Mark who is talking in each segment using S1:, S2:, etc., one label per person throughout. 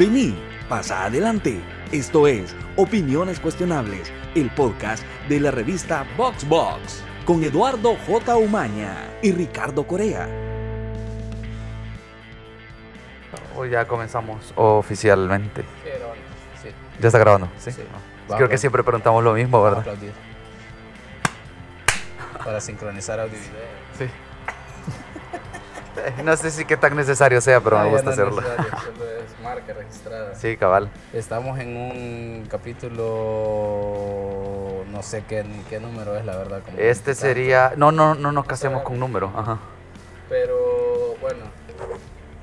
S1: Vení, pasa adelante. Esto es Opiniones Cuestionables, el podcast de la revista Box Box, con Eduardo J. Umaña y Ricardo Corea.
S2: Hoy ya comenzamos oficialmente.
S3: Sí.
S2: ¿Ya está grabando? Sí.
S3: Sí.
S2: Ah. Creo que siempre preguntamos lo mismo, ¿verdad?
S3: Aplaudir. Para sincronizar audio y video.
S2: Sí. No sé si qué tan necesario sea, pero
S3: Ah,
S2: me
S3: ya
S2: gusta
S3: no
S2: hacerlo.
S3: Marca registrada.
S2: Sí, cabal.
S3: Estamos en un capítulo. No sé qué, ni qué número es, la verdad. como
S2: Este sería... No, no, no nos casemos con número. Ajá.
S3: Pero bueno,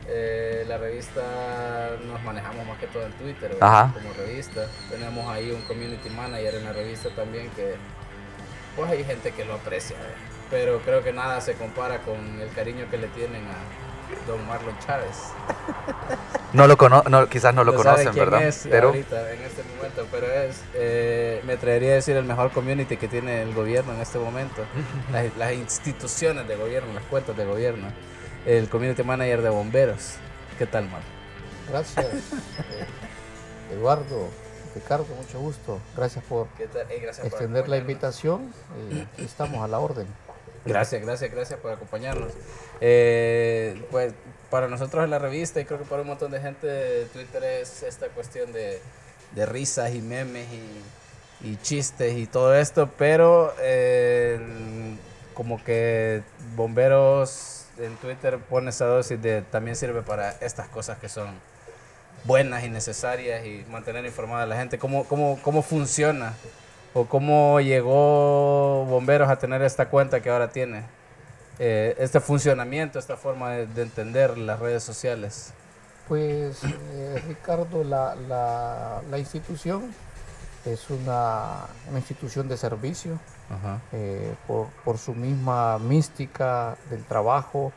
S3: eh, la revista nos manejamos más que todo en Twitter ¿verdad?
S2: Ajá.
S3: como revista. Tenemos ahí un community manager en la revista también que pues hay gente que lo aprecia. ¿verdad? Pero creo que nada se compara con el cariño que le tienen a don Marlon Chávez.
S2: No lo cono no, quizás no lo
S3: No
S2: conocen,
S3: quién
S2: ¿verdad?
S3: es
S2: Pero
S3: ahorita en este momento, pero es, eh, me atrevería a decir el mejor community que tiene el gobierno en este momento, las, las instituciones de gobierno, las cuentas de gobierno, el community manager de bomberos. ¿Qué tal, Mar?
S4: Gracias, eh, Eduardo, Ricardo, mucho gusto. Gracias por
S3: ¿Qué tal? Eh, gracias por
S4: extender la invitación y aquí estamos a la orden.
S3: Gracias, gracias, gracias por acompañarnos. Eh, pues para nosotros en la revista y creo que para un montón de gente Twitter es esta cuestión de, risas y memes y, y chistes y todo esto, pero eh, como que bomberos en Twitter pone esa dosis de también sirve para estas cosas que son buenas y necesarias y mantener informada a la gente. Cómo, cómo, cómo funciona o cómo llegó Bomberos a tener esta cuenta que ahora tiene, eh, este funcionamiento, esta forma de, de entender las redes sociales.
S4: Pues, eh, Ricardo, la, la- la institución es una, una institución de servicio eh, por, por su misma mística del trabajo,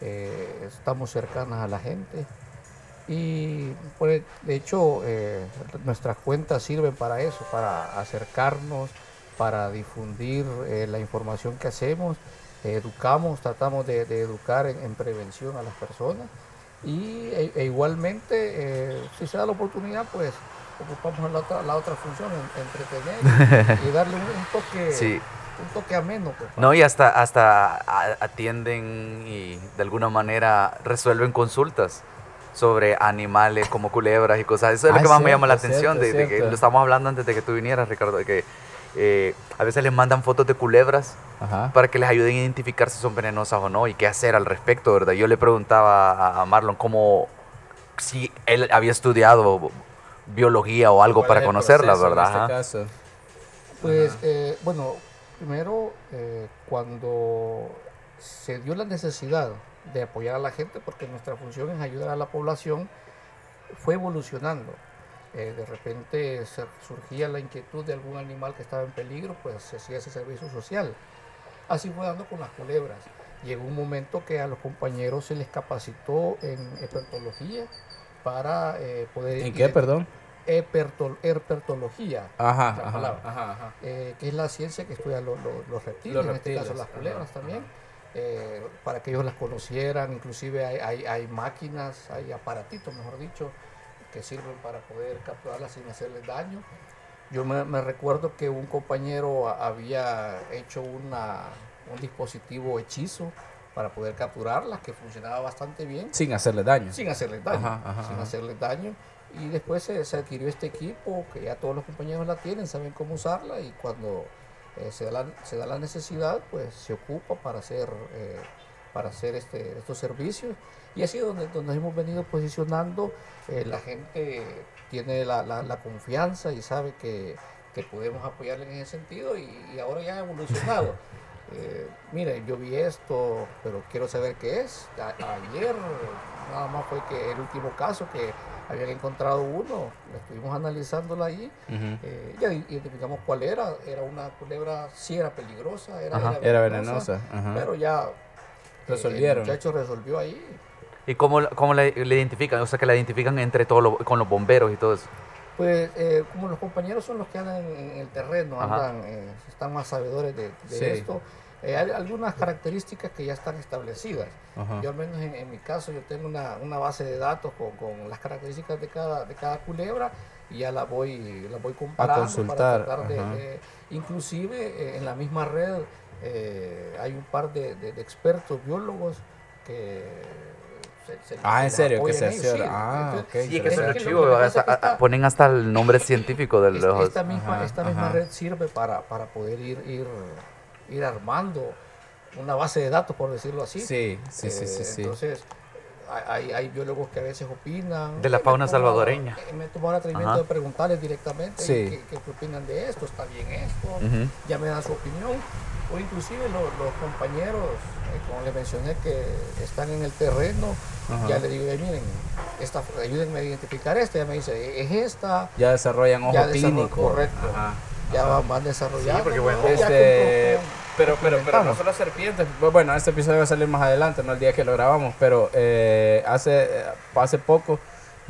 S4: estamos cercanas a la gente. Y pues, de hecho nuestras cuentas sirven para eso, para acercarnos, para difundir la información que hacemos, educamos, tratamos de, de educar en, en prevención a las personas y e, e igualmente eh, si se da la oportunidad pues ocupamos la otra, la otra función, en- entretener y, darle un, un toque
S2: sí.
S4: un toque ameno. pues,
S2: No, y hasta, hasta atienden y de alguna manera resuelven consultas sobre animales como culebras y cosas. Eso es lo
S3: Ah,
S2: que más me llama la atención,
S3: cierto,
S2: de, de que lo estamos hablando antes de que tú vinieras, Ricardo, de que eh, a veces les mandan fotos de culebras
S3: Ajá.
S2: para que les ayuden a identificar si son venenosas o no y qué hacer al respecto, ¿verdad? Yo le preguntaba a- Marlon cómo, si él había estudiado biología o algo
S3: ¿Cuál
S2: para
S3: es el
S2: conocerla,
S3: proceso
S2: ¿verdad?
S3: En este caso?
S4: Pues eh, bueno, primero eh, cuando se dio la necesidad de apoyar a la gente, porque nuestra función es ayudar a la población, fue evolucionando. Eh, de repente surgía la inquietud de algún animal que estaba en peligro, pues se hacía ese servicio social. Así fue dando con las culebras. Llegó un momento que a los compañeros se les capacitó en herpetología para eh, poder...
S3: ¿En qué, perdón?
S4: Herpertol- herpetología
S3: Ajá,
S4: La
S3: ajá,
S4: palabra.
S3: ajá,
S4: eh, que es la ciencia que estudia lo- lo- los reptiles,
S3: Los
S4: en este caso
S3: reptiles,
S4: las culebras también, eh, para que ellos las conocieran, inclusive hay, hay- hay máquinas, hay aparatitos, mejor dicho, que sirven para poder capturarlas sin hacerles daño. Yo me, recuerdo que un compañero había hecho una, un dispositivo hechizo para poder capturarlas, que funcionaba bastante bien
S3: Sin hacerle daño.
S4: sin hacerles daño,
S3: Ajá, ajá,
S4: sin
S3: ajá.
S4: hacerles daño. Y después se, se adquirió este equipo, que ya todos los compañeros la tienen, saben cómo usarla y cuando eh, se, da la, se da la necesidad, pues se ocupa para hacer, eh, para hacer este, estos servicios. Y así es donde, donde hemos venido posicionando, eh, la gente tiene la, la- la confianza y sabe que, que podemos apoyarle en ese sentido y, y ahora ya ha evolucionado. Eh, mire, yo vi esto, pero quiero saber qué es. A- ayer nada más fue que el último caso que habían encontrado uno, estuvimos analizándola ahí, eh, ya identificamos cuál era, era una culebra, sí era peligrosa, era,
S2: Ajá.
S3: Era venenosa. ajá.
S4: pero ya
S3: Resolvieron.
S4: el muchacho resolvió ahí.
S2: ¿Y cómo, cómo le, le identifican? O sea, que la identifican entre todos los- con los bomberos y todo eso.
S4: Pues eh, como los compañeros son los que andan en, en el terreno,
S2: Ajá.
S4: andan, eh, están más sabedores de, de
S3: Sí.
S4: esto, eh, hay algunas características que ya están establecidas. Yo al menos en, mi caso yo tengo una, una base de datos con, con, las características de cada, de cada culebra y ya la voy, la voy comparando.
S3: A consultar.
S4: Para de, inclusive eh, en la misma red eh, hay un par de, de expertos biólogos que
S3: ah, en serio, que se hace. ah, ok.
S2: Sí, que chivo, ponen hasta el nombre científico de los.
S4: Esta misma, esta misma red sirve para, para poder ir, ir, ir armando una base de datos, por decirlo así.
S3: Sí, sí, sí, sí.
S4: Entonces, hay, hay, biólogos que a veces opinan.
S2: De la fauna salvadoreña.
S4: Me he tomado el atrevimiento de preguntarles directamente qué, qué, opinan de esto, está bien esto, ya me dan su opinión. O inclusive los, los compañeros, eh, como les mencioné, que están en el terreno, ya le digo, miren, esta, ayúdenme a identificar esta, ya me dice, es esta.
S3: Ya desarrollan ojo clínico.
S4: Correcto. Ya van, van desarrollando. Sí,
S3: porque bueno, este, pero, pero, pero no solo serpientes. Bueno, este episodio va a salir más adelante, no el día que lo grabamos, pero eh, hace, hace poco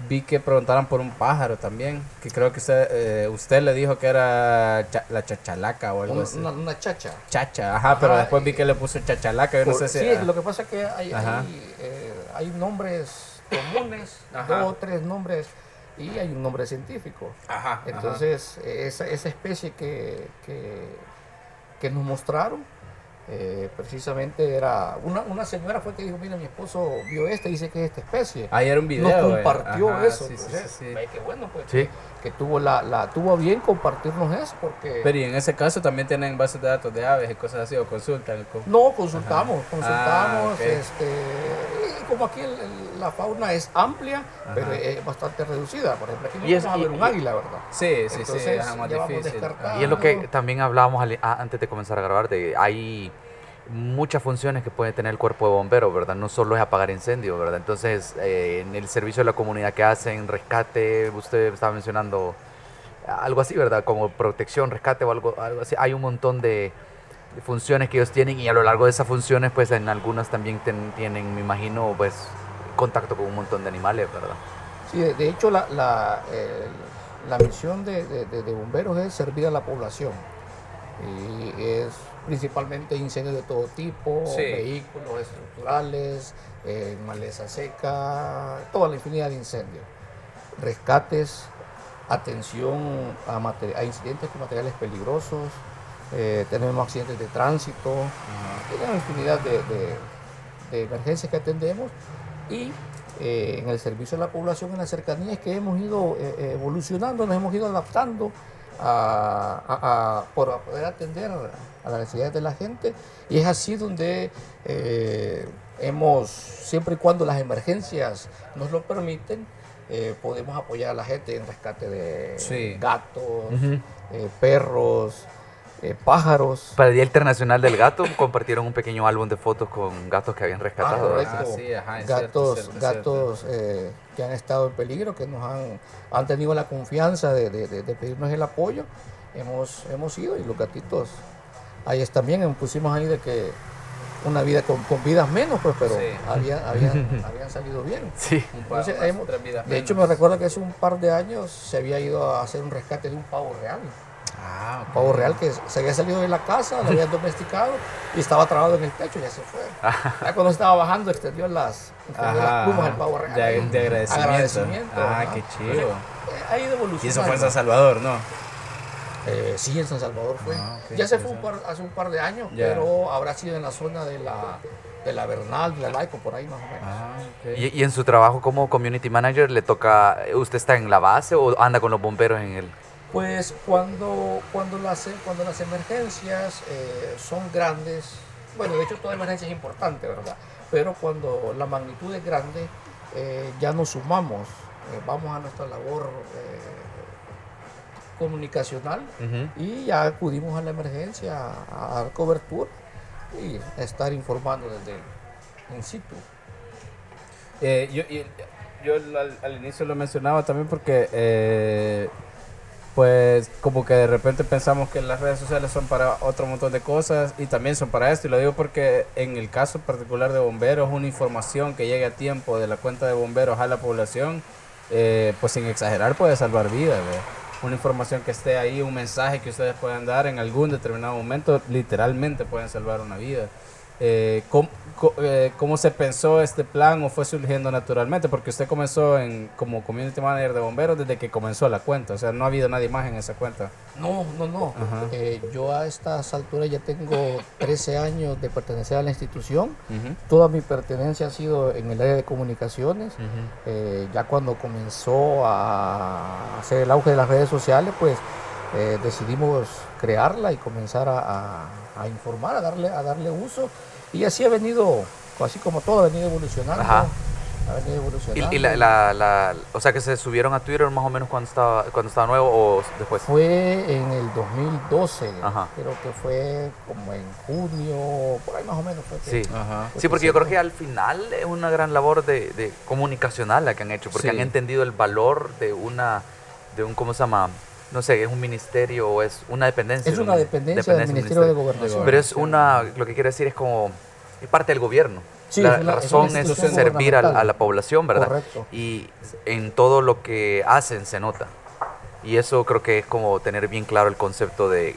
S3: vi que preguntaran por un pájaro también, que creo que usted, eh, usted le dijo que era la chachalaca o algo así.
S4: Una, chacha.
S3: Chacha, ajá, pero después vi que le puso chachalaca, yo no sé si...
S4: Sí, lo que pasa es que hay, hay, eh, hay, nombres comunes, dos o tres nombres, y hay un nombre científico.
S3: Ajá,
S4: Entonces, Esa, esa especie que, que, que nos mostraron, eh, precisamente era una, una señora fue que dijo mira mi esposo vio este dice que es esta especie
S3: ahí era un video
S4: nos compartió eso sí, sí, sí, qué bueno pues que, tuvo la, la tuvo bien compartirnos eso porque
S3: pero y en ese caso también tienen bases de datos de aves y cosas así o consultan
S4: no consultamos consultamos ah, este como aquí la fauna es amplia pero es bastante reducida por ejemplo aquí no vamos a ver un águila verdad
S3: sí sí sí es más difícil
S2: y es lo que también hablábamos antes de comenzar a grabar de hay muchas funciones que puede tener el cuerpo de bomberos, ¿verdad? No solo es apagar incendios, ¿verdad? Entonces, eh, en el servicio de la comunidad que hacen, rescate, usted estaba mencionando algo así, ¿verdad? Como protección, rescate o algo, algo así. Hay un montón de, funciones que ellos tienen y a lo largo de esas funciones, pues en algunas también tienen, me imagino, pues contacto con un montón de animales, ¿verdad?
S4: Sí, de, hecho la, la, la misión de, de bomberos es servir a la población y es principalmente incendios de todo tipo, vehículos estructurales, eh, maleza seca, toda la infinidad de incendios. Rescates, atención a, incidentes con materiales peligrosos, eh, tenemos accidentes de tránsito, tenemos infinidad de, emergencias que atendemos y eh, en el servicio a la población en las cercanías que hemos ido evolucionando, nos hemos ido adaptando a, por poder atender a las necesidades de la gente. Y es así donde eh, hemos, siempre y cuando las emergencias nos lo permiten, eh, podemos apoyar a la gente en rescate de gatos, eh, perros, eh, pájaros.
S2: Para el Día Internacional del Gato compartieron un pequeño álbum de fotos con gatos que habían rescatado.
S4: Ah, ah, gatos gatos eh, que han estado en peligro, que nos han, han tenido la confianza de, pedirnos el apoyo. Hemos, hemos ido y los gatitos, ahí están bien, pusimos ahí de que una vida con, vidas menos, pues, pero habían, habían, salido bien.
S2: Sí.
S4: de hecho, me recuerdo que hace un par de años se había ido a hacer un rescate de un pavo real. Pavo real que se había salido de la casa, lo habían domesticado y estaba trabado en el techo y ya se fue. Ya cuando estaba bajando extendió las, las plumas del pavo real.
S3: De, agradecimiento. Ah, qué chido.
S4: ha ido evolucionando.
S3: Y eso fue en San Salvador, ¿no?
S4: Eh, sí, en San Salvador fue. Ah, ya se fue hace un par de años, pero habrá sido en la zona de la, de la Bernal, de la Laico, por ahí más o menos.
S2: Ah, ¿Y, ¿Y, en su trabajo como community manager le toca, usted está en la base o anda con los bomberos en el,
S4: pues cuando, cuando, las, cuando las emergencias eh, son grandes, bueno, de hecho toda emergencia es importante, ¿verdad? Pero cuando la magnitud es grande, eh, ya nos sumamos, eh, vamos a nuestra labor comunicacional y ya acudimos a la emergencia a, dar cobertura y a estar informando desde in situ.
S3: yo, yo al, al, inicio lo mencionaba también porque pues como que de repente pensamos que las redes sociales son para otro montón de cosas y también son para esto. Y lo digo porque en el caso particular de bomberos, una información que llegue a tiempo de la cuenta de bomberos a la población, eh, pues sin exagerar puede salvar vidas. una información que esté ahí, un mensaje que ustedes puedan dar en algún determinado momento, literalmente pueden salvar una vida. Eh, ¿cómo, eh, ¿Cómo se pensó este plan o fue surgiendo naturalmente? Porque usted comenzó en, como community manager de bomberos desde que comenzó la cuenta, o sea, no ha habido nadie más en esa cuenta.
S4: No, no, no. Eh, yo a estas alturas ya tengo 13 años de pertenecer a la institución. Toda mi pertenencia ha sido en el área de comunicaciones. ya cuando comenzó a hacer el auge de las redes sociales, pues decidimos crearla y comenzar a a informar, a darle, a darle uso. Y así ha venido, así como todo, ha venido evolucionando. Ha venido evolucionando.
S2: ¿Y, la, la, o sea que se subieron a Twitter más o menos cuando estaba, cuando estaba nuevo o después?
S4: Fue en el 2012, creo que fue como en junio, por ahí más o menos. Fue
S2: sí, sí porque yo creo que al final es una gran labor de, de comunicacional la que han hecho, porque han entendido el valor de una, de un, ¿cómo se llama? No sé, es un ministerio o es una dependencia.
S4: Es una dependencia, del Ministerio de Gobernación.
S2: Pero es una, lo que quiere decir es como, es parte del gobierno. la, razón es, servir a, la población, ¿verdad? Correcto. Y en todo lo que hacen se nota. Y eso creo que es como tener bien claro el concepto de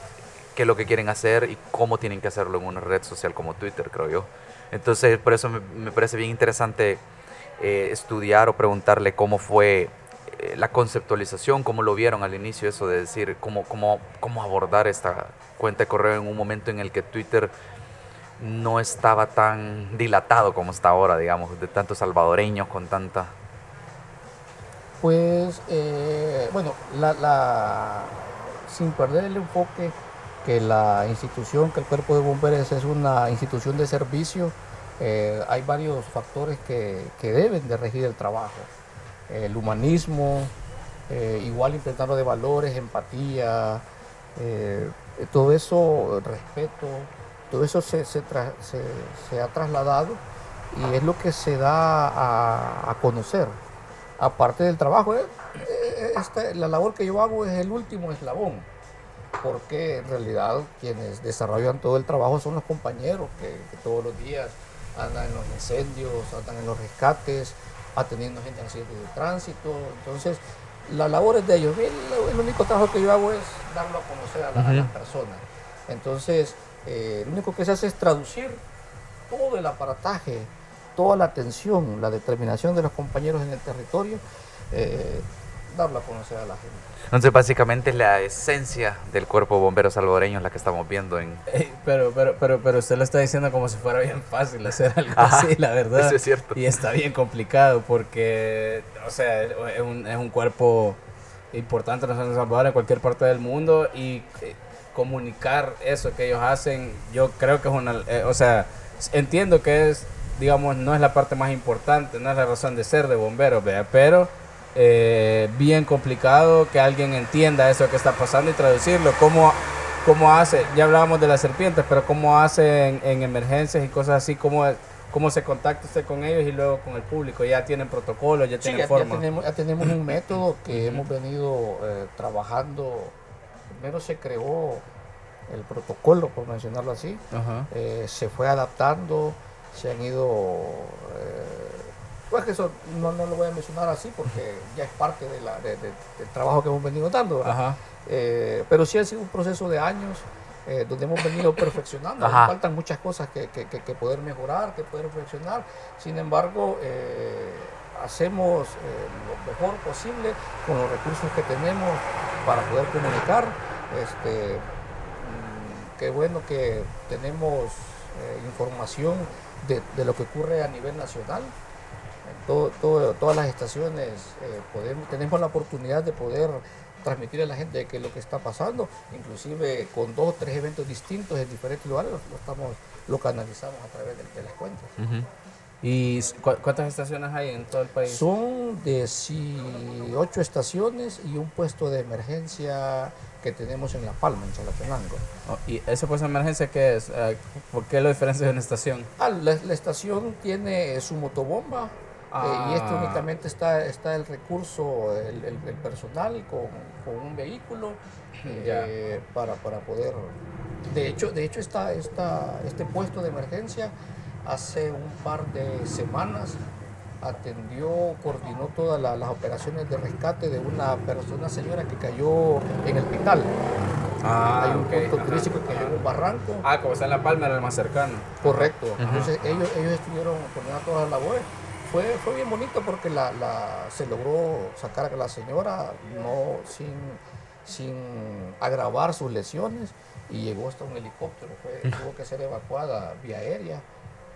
S2: qué es lo que quieren hacer y cómo tienen que hacerlo en una red social como Twitter, creo yo. Entonces, por eso me, parece bien interesante eh, estudiar o preguntarle cómo fue eh, la conceptualización, cómo lo vieron al inicio, eso de decir cómo, cómo, cómo abordar esta cuenta de correo en un momento en el que Twitter no estaba tan dilatado como está ahora, digamos, de tantos salvadoreños con tanta...
S4: Pues, eh, bueno, la, sin perder el enfoque que la institución, que el cuerpo de bomberos es una institución de servicio, eh, hay varios factores que, que deben de regir el trabajo el humanismo, eh, igual intentando de valores, empatía, eh, todo eso, respeto, todo eso se, ha trasladado y es lo que se da a, conocer. Aparte del trabajo, eh, la labor que yo hago es el último eslabón, porque en realidad quienes desarrollan todo el trabajo son los compañeros que todos los días andan en los incendios, andan en los rescates, atendiendo gente en accidentes de tránsito. Entonces, la labor es de ellos. El, único trabajo que yo hago es darlo a conocer a, las personas. Entonces, eh, lo único que se hace es traducir todo el aparataje, toda la atención, la determinación de los compañeros en el territorio, eh, darlo a conocer a la gente.
S2: Entonces, básicamente es la esencia del cuerpo de bomberos salvadoreños la que estamos viendo en...
S3: pero, pero, pero, pero usted lo está diciendo como si fuera bien fácil hacer algo así, la verdad.
S2: Eso es cierto.
S3: Y está bien complicado porque, o sea, es un, es un cuerpo importante en El Salvador, en cualquier parte del mundo, y eh, comunicar eso que ellos hacen, yo creo que es una... Eh, o sea, entiendo que es, digamos, no es la parte más importante, no es la razón de ser de bomberos, ¿vea? pero eh, bien complicado que alguien entienda eso que está pasando y traducirlo. ¿Cómo, cómo hace? Ya hablábamos de las serpientes, pero ¿cómo hace en, emergencias y cosas así? ¿Cómo, ¿Cómo se contacta usted con ellos y luego con el público? ¿Ya tienen protocolos? ¿Ya tienen forma?
S4: Ya tenemos, un método que hemos venido eh, trabajando. Primero se creó el protocolo, por mencionarlo así. Eh, se fue adaptando, se han ido pues que eso no, lo voy a mencionar así porque ya es parte de la, del trabajo que hemos venido dando. Eh, pero sí ha sido un proceso de años eh, donde hemos venido perfeccionando. Faltan muchas cosas que, que, poder mejorar, que poder perfeccionar. Sin embargo, eh, hacemos lo mejor posible con los recursos que tenemos para poder comunicar. Este, mm, qué bueno que tenemos información de, de lo que ocurre a nivel nacional todas las estaciones eh, podemos, tenemos la oportunidad de poder transmitir a la gente qué es lo que está pasando, inclusive con dos o tres eventos distintos en diferentes lugares, lo, estamos, lo canalizamos a través de, las cuentas.
S3: ¿Y cuántas estaciones hay en todo el país?
S4: Son de ocho estaciones y un puesto de emergencia que tenemos en La Palma, en Chalatenango.
S3: Oh, ¿Y ese puesto de emergencia qué es? Ah, ¿Por qué lo diferencia de una estación?
S4: Ah, la, la estación tiene su motobomba, y esto ah. únicamente está, está el recurso, el, personal con, un vehículo eh, para, poder... De hecho, de hecho está, está, este puesto de emergencia hace un par de semanas atendió, coordinó todas la- las operaciones de rescate de una persona, señora que cayó en el Pital.
S3: Ah,
S4: Hay un
S3: ok,
S4: punto turístico que cayó en un barranco.
S3: Ah, como está en La Palma, era el más cercano.
S4: Correcto. Entonces ellos, ellos estuvieron coordinando todas las labores. Fue, fue bien bonito porque la, la- se logró sacar a la señora no sin, sin agravar sus lesiones y llegó hasta un helicóptero. Fue- tuvo que ser evacuada vía aérea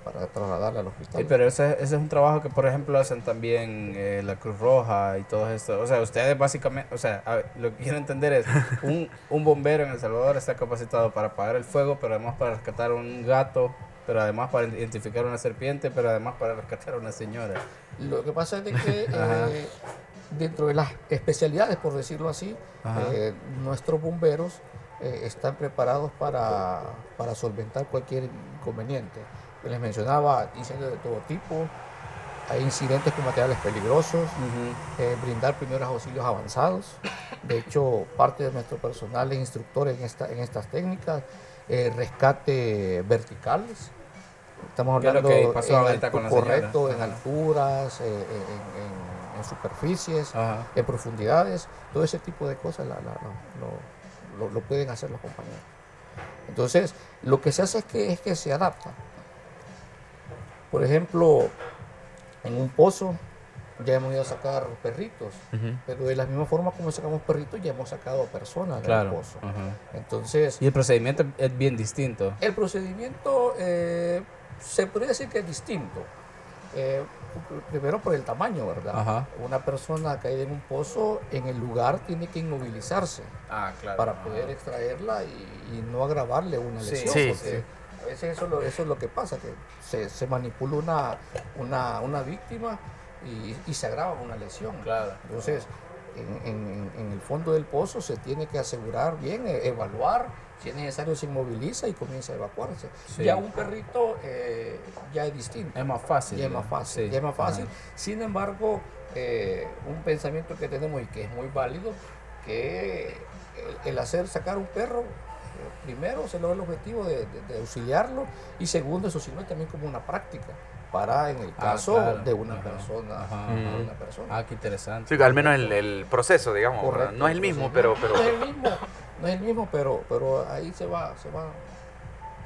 S4: para trasladarla al hospital.
S3: Sí, pero ese, ese es un trabajo que, por ejemplo, hacen también eh, la Cruz Roja y todo esto. O sea, ustedes básicamente, o sea, ver, lo que quiero entender es, un, un bombero en El Salvador está capacitado para apagar el fuego, pero además para rescatar un gato, pero además para identificar una serpiente, pero además para rescatar a una señora.
S4: Lo que pasa es de que eh, dentro de las especialidades, por decirlo así, eh, nuestros bomberos eh, están preparados para, para solventar cualquier inconveniente. Les mencionaba incendios de todo tipo, hay incidentes con materiales peligrosos, eh, brindar primeros auxilios avanzados. De hecho, parte de nuestro personal es instructor en, esta, en estas técnicas, eh, rescate verticales. Estamos
S3: ¿Qué es lo
S4: hablando
S3: que pasó
S4: en
S3: con la
S4: correcto, en alturas, eh, en, en- en superficies,
S3: Ajá.
S4: en profundidades, todo ese tipo de cosas la- la- lo- lo pueden hacer los compañeros. Entonces, lo que se hace es que, es que se adapta. Por ejemplo, en un pozo ya hemos ido a sacar perritos, pero de la misma forma como sacamos perritos ya hemos sacado personas del
S3: Claro.
S4: pozo.
S3: Ajá.
S4: Entonces,
S3: Y el procedimiento es bien distinto.
S4: el procedimiento eh, se podría decir que es distinto. Eh, primero por el tamaño, ¿verdad?
S3: Ajá.
S4: Una persona caída en un pozo en el lugar tiene que inmovilizarse
S3: Ah, claro.
S4: para poder extraerla y, y no agravarle una lesión.
S2: Sí,
S4: porque
S2: sí.
S4: A veces eso, es lo- eso es lo que pasa, que se, se manipula una, una, una víctima y, y se agrava una lesión.
S3: Claro.
S4: Entonces, en, en- en el fondo del pozo se tiene que asegurar bien, e- evaluar, si es necesario se inmoviliza y comienza a evacuarse.
S3: Sí.
S4: Ya un perrito eh, ya es distinto.
S3: Es más fácil.
S4: Ya es más fácil,
S3: Sí.
S4: ya es más fácil.
S3: Ajá.
S4: Sin embargo, eh, un pensamiento que tenemos y que es muy válido, que el, el hacer sacar un perro, eh, primero se logra el objetivo de, de- de auxiliarlo y segundo eso sirve también como una práctica para en el
S3: Ah,
S4: caso
S3: claro.
S4: de una
S3: Ajá.
S4: persona,
S3: Ajá,
S4: de una persona.
S3: Ah, qué interesante.
S2: Sí, al menos el, el proceso, digamos. No es el mismo, pero,
S4: no,
S2: pero
S4: no es el mismo, no es el mismo, pero, pero ahí se va, se va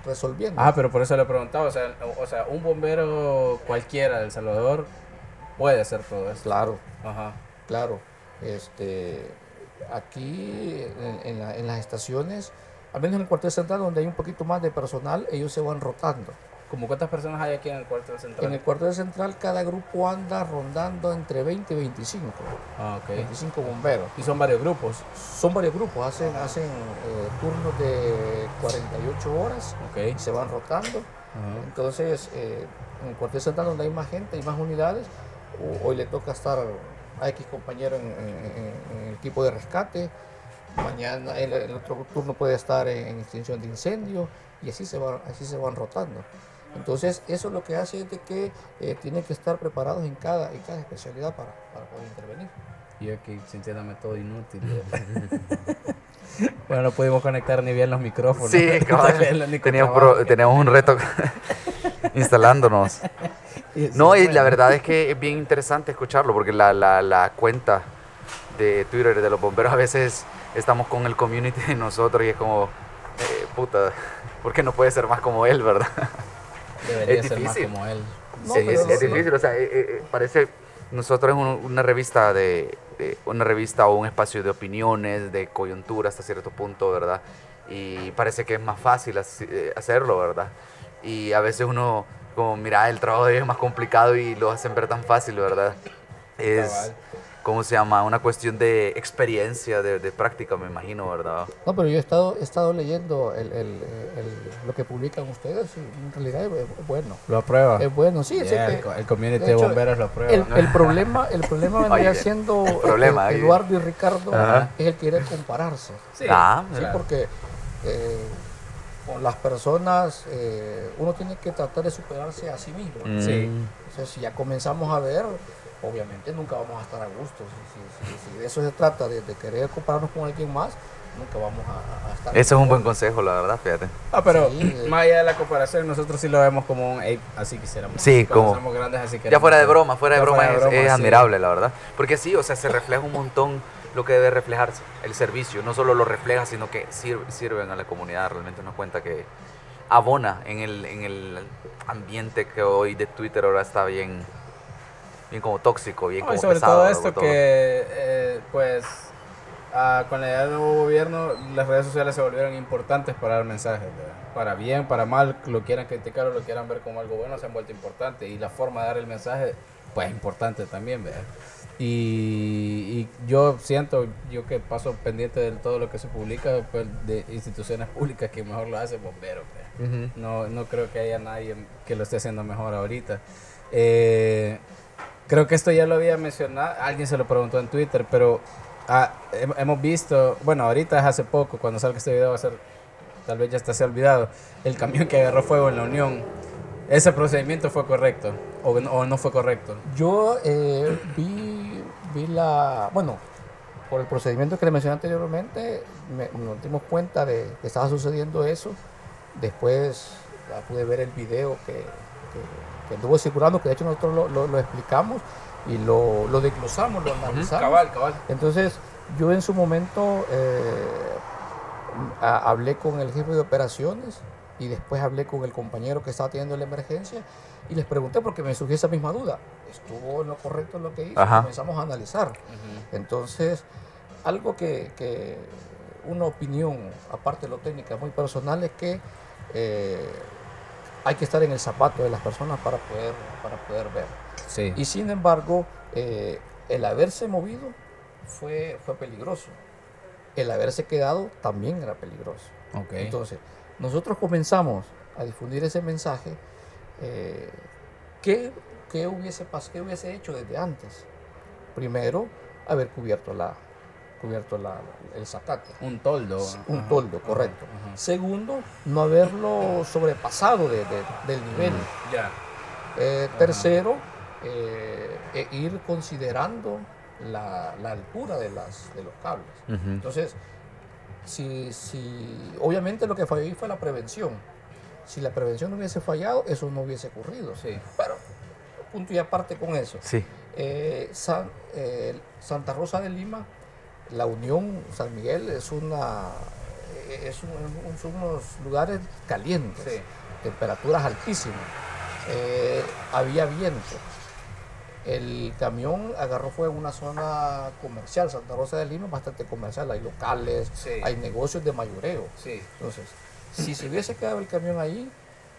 S4: resolviendo.
S3: Ah, pero por eso le preguntaba, o sea, o, sea, un bombero cualquiera de El Salvador puede hacer todo esto.
S4: Claro,
S3: Ajá.
S4: claro. Este, aquí en, en la- en las estaciones, al menos en el cuartel central donde hay un poquito más de personal, ellos se van rotando.
S3: ¿Como cuántas personas hay aquí en el cuartel central?
S4: En el cuartel central cada grupo anda rondando entre 20 y 25,
S3: Ah, ok.
S4: 25 bomberos.
S3: Y son varios grupos.
S4: Son varios grupos, hacen, hacen eh, turnos de 48 horas
S3: Ok.
S4: y se van rotando. Entonces, eh, en el cuartel central donde hay más gente, hay más unidades, hoy le toca estar a X compañero en, en- en- en el equipo de rescate, mañana el, el otro turno puede estar en, en extinción de incendio y así se, van, así se van rotando. Entonces, eso lo que hace es de que eh, tienen que estar preparados en cada, en cada especialidad para, para poder intervenir.
S3: Y yo aquí sintiéndome todo inútil. bueno, no pudimos conectar ni bien los micrófonos.
S2: Sí, teníamos, teníamos un reto instalándonos.
S3: Y
S2: No, y la verdad es que es bien interesante escucharlo, porque la, la, la cuenta de Twitter de los bomberos a veces estamos con el community de nosotros y es como, eh, puta, ¿por qué no puede ser más como él, verdad?
S3: Debería
S2: es
S3: ser más
S2: difícil.
S3: como él.
S4: No,
S2: Sí, es, es
S4: no-
S2: difícil, o sea, eh, eh, parece, nosotros es un- una revista de, de- una revista o un espacio de opiniones, de coyuntura hasta cierto punto, ¿verdad? Y parece que es más fácil así- eh, hacerlo, ¿verdad? Y a veces uno, como, mira, el trabajo de ellos es más complicado y lo hacen ver tan fácil, ¿verdad? Es,
S3: Cabal.
S2: ¿Cómo se llama? Una cuestión de experiencia, de, de práctica, me imagino, ¿verdad?
S4: No, pero yo he estado, he estado leyendo el- el- el- lo que publican ustedes y en realidad es, es bueno.
S3: Lo aprueba.
S4: Es bueno, sí.
S3: Yeah, el, co- el community
S4: de
S3: de,
S4: hecho,
S3: bomberos lo aprueba.
S4: El, el problema, el problema vendría
S2: Oye,
S4: siendo
S2: el problema
S4: eh. Eduardo y Ricardo
S2: Ajá.
S4: es el querer compararse.
S3: sí,
S2: Ah,
S4: Sí,
S3: claro.
S4: porque eh, con las personas eh, uno tiene que tratar de superarse a sí mismo.
S2: Mm.
S3: Sí.
S4: Entonces, si ya comenzamos a ver obviamente nunca vamos a estar a gusto. Si, si- si de eso se trata, de, de querer compararnos con alguien más, nunca vamos a, a estar.
S2: Ese es un buen consejo, la verdad, fíjate.
S3: Ah, pero
S4: Sí, eh.
S3: más allá de la comparación, nosotros sí lo vemos como un ape, así quisiéramos.
S2: Sí,
S3: Cuando
S2: como-
S3: somos grandes, así
S2: Ya fuera de broma, fuera de broma es, es
S3: sí.
S2: admirable, la verdad. Porque sí, o sea, se refleja un montón lo que debe reflejarse, el servicio. No solo lo refleja, sino que sir- sirven a la comunidad. Realmente nos cuenta que abona en el, en el ambiente que hoy de Twitter ahora está bien, bien como tóxico, bien
S3: No,
S2: como
S3: y sobre
S2: pesado.
S3: todo esto
S2: Todo.
S3: que, eh, pues, ah, con la idea del nuevo gobierno, las redes sociales se volvieron importantes para dar mensajes, ¿verdad? para bien, para mal, lo quieran criticar o lo quieran ver como algo bueno, se han vuelto importantes y la forma de dar el mensaje, pues, es importante también, ¿verdad? Y, y yo siento, yo que paso pendiente de todo lo que se publica, pues, de instituciones públicas que mejor lo hace bomberos, ¿verdad?
S2: Ujú.
S3: No, no creo que haya nadie que lo esté haciendo mejor ahorita. Eh, creo que esto ya lo había mencionado, alguien se lo preguntó en Twitter, pero ah, hem- hemos visto, bueno, ahorita es hace poco, cuando salga este video va a ser, tal vez ya hasta se ha olvidado, el camión que agarró fuego en la Unión. ¿Ese procedimiento fue correcto o no, fue correcto?
S4: Yo eh, vi, vi la. Bueno, por el procedimiento que le mencioné anteriormente, me- nos dimos cuenta de que estaba sucediendo eso. Después pude ver el video que, que anduvo circulando, que de hecho nosotros lo, lo- lo explicamos y lo, lo desglosamos, lo analizamos.
S3: Cabal, cabal.
S4: Entonces, yo en su momento eh, a- hablé con el jefe de operaciones y después hablé con el compañero que estaba teniendo la emergencia y les pregunté porque me surgió esa misma duda. ¿Estuvo en lo correcto en lo que hizo?
S2: Ajá.
S4: Comenzamos a analizar. Entonces, algo que, que una opinión, aparte de lo técnica, muy personal, es que eh, hay que estar en el zapato de las personas para poder, para poder ver.
S3: Sí.
S4: Y sin embargo, eh, el haberse movido fue, fue peligroso. El haberse quedado también era peligroso.
S3: Ok.
S4: Entonces, nosotros comenzamos a difundir ese mensaje. eh, ¿qué, qué hubiese, qué hubiese hecho desde antes? Primero, haber cubierto, la, cubierto la, el zacate.
S3: un toldo.
S4: Un
S3: Ajá.
S4: toldo, correcto.
S3: Ajá.
S4: Segundo, no haberlo sobrepasado de- de- del nivel.
S3: Ya.
S4: Eh, tercero, eh, e ir considerando la, la altura de, las, de los cables. Entonces, si, si, obviamente lo que falló ahí fue la prevención. Si la prevención no hubiese fallado, eso no hubiese ocurrido.
S3: Sí.
S4: Pero, punto y aparte con eso.
S2: Sí.
S4: Eh, San- eh, Santa Rosa de Lima, la Unión San Miguel es una es un- son unos lugares calientes,
S3: Sí.
S4: temperaturas altísimas. Eh, había viento. El camión agarró fuego en una zona comercial. Santa Rosa de Lima bastante comercial. Hay locales,
S3: Sí.
S4: hay negocios de mayoreo.
S3: Sí.
S4: Entonces, si se hubiese quedado el camión ahí,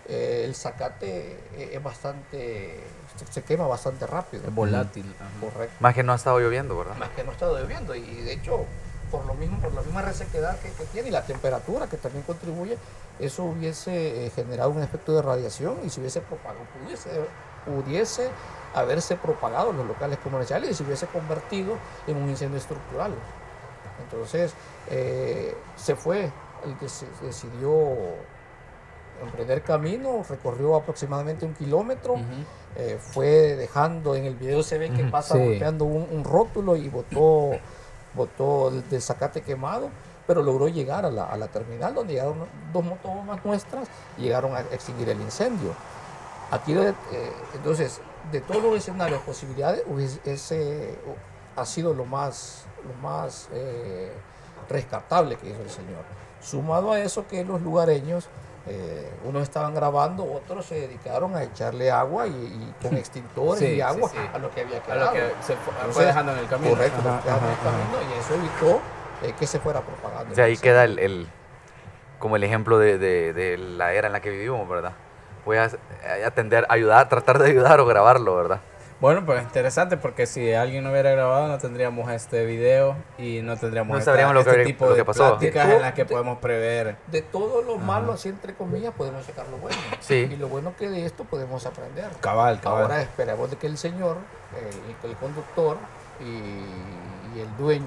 S4: eh, el zacate eh, es bastante, se- se quema bastante rápido.
S3: Es volátil. ajá.
S4: Correcto.
S2: Más que no ha estado lloviendo, ¿verdad?
S4: Más que no está lloviendo y de hecho, por lo mismo, por la misma resequedad que, que tiene y la temperatura que también contribuye, eso hubiese eh, generado un efecto de radiación y si hubiese propagado, pudiese, pudiese haberse propagado en los locales comerciales y se hubiese convertido en un incendio estructural. Entonces, eh, se fue el que se decidió emprender camino, recorrió aproximadamente un kilómetro, eh, fue dejando, en el video se ve que pasa
S3: Sí.
S4: golpeando un, un rótulo y botó, botó el del zacate quemado, pero logró llegar a la, a la terminal donde llegaron dos motobombas nuestras y llegaron a extinguir el incendio. Aquí, eh, entonces, de todos los escenarios, posibilidades, hubiese- ese ha sido lo más, lo más eh, rescatable que hizo el señor. Sumado a eso que los lugareños, eh, unos estaban grabando, otros se dedicaron a echarle agua y, y con extintores
S3: Sí,
S4: y
S3: sí,
S4: agua
S3: sí.
S4: a lo que había
S3: A
S4: quedado.
S3: lo que se fue, fue
S4: Entonces,
S3: dejando en el camino.
S4: Correcto,
S3: Ajá,
S4: dejaba en el
S3: ajá, ajá.
S4: camino, y eso evitó eh, que se fuera propagando.
S2: Sea, ahí queda el, el- como el ejemplo de, de- de la era en la que vivimos, ¿verdad? Voy a a atender, ayudar, tratar de ayudar o grabarlo, ¿verdad?
S3: Bueno, pues interesante porque si alguien no hubiera grabado no tendríamos este video y no tendríamos
S2: No
S3: esta-
S2: sabríamos lo que
S3: este tipo
S2: lo
S3: de
S2: que pasó.
S3: pláticas
S4: De
S3: en las que podemos prever.
S4: De todo lo malo, así entre comillas, podemos sacar lo bueno.
S2: Sí.
S4: Y lo bueno que de esto podemos aprender.
S3: Cabal, cabal.
S4: Ahora esperamos de que el señor, el, el conductor y, y el dueño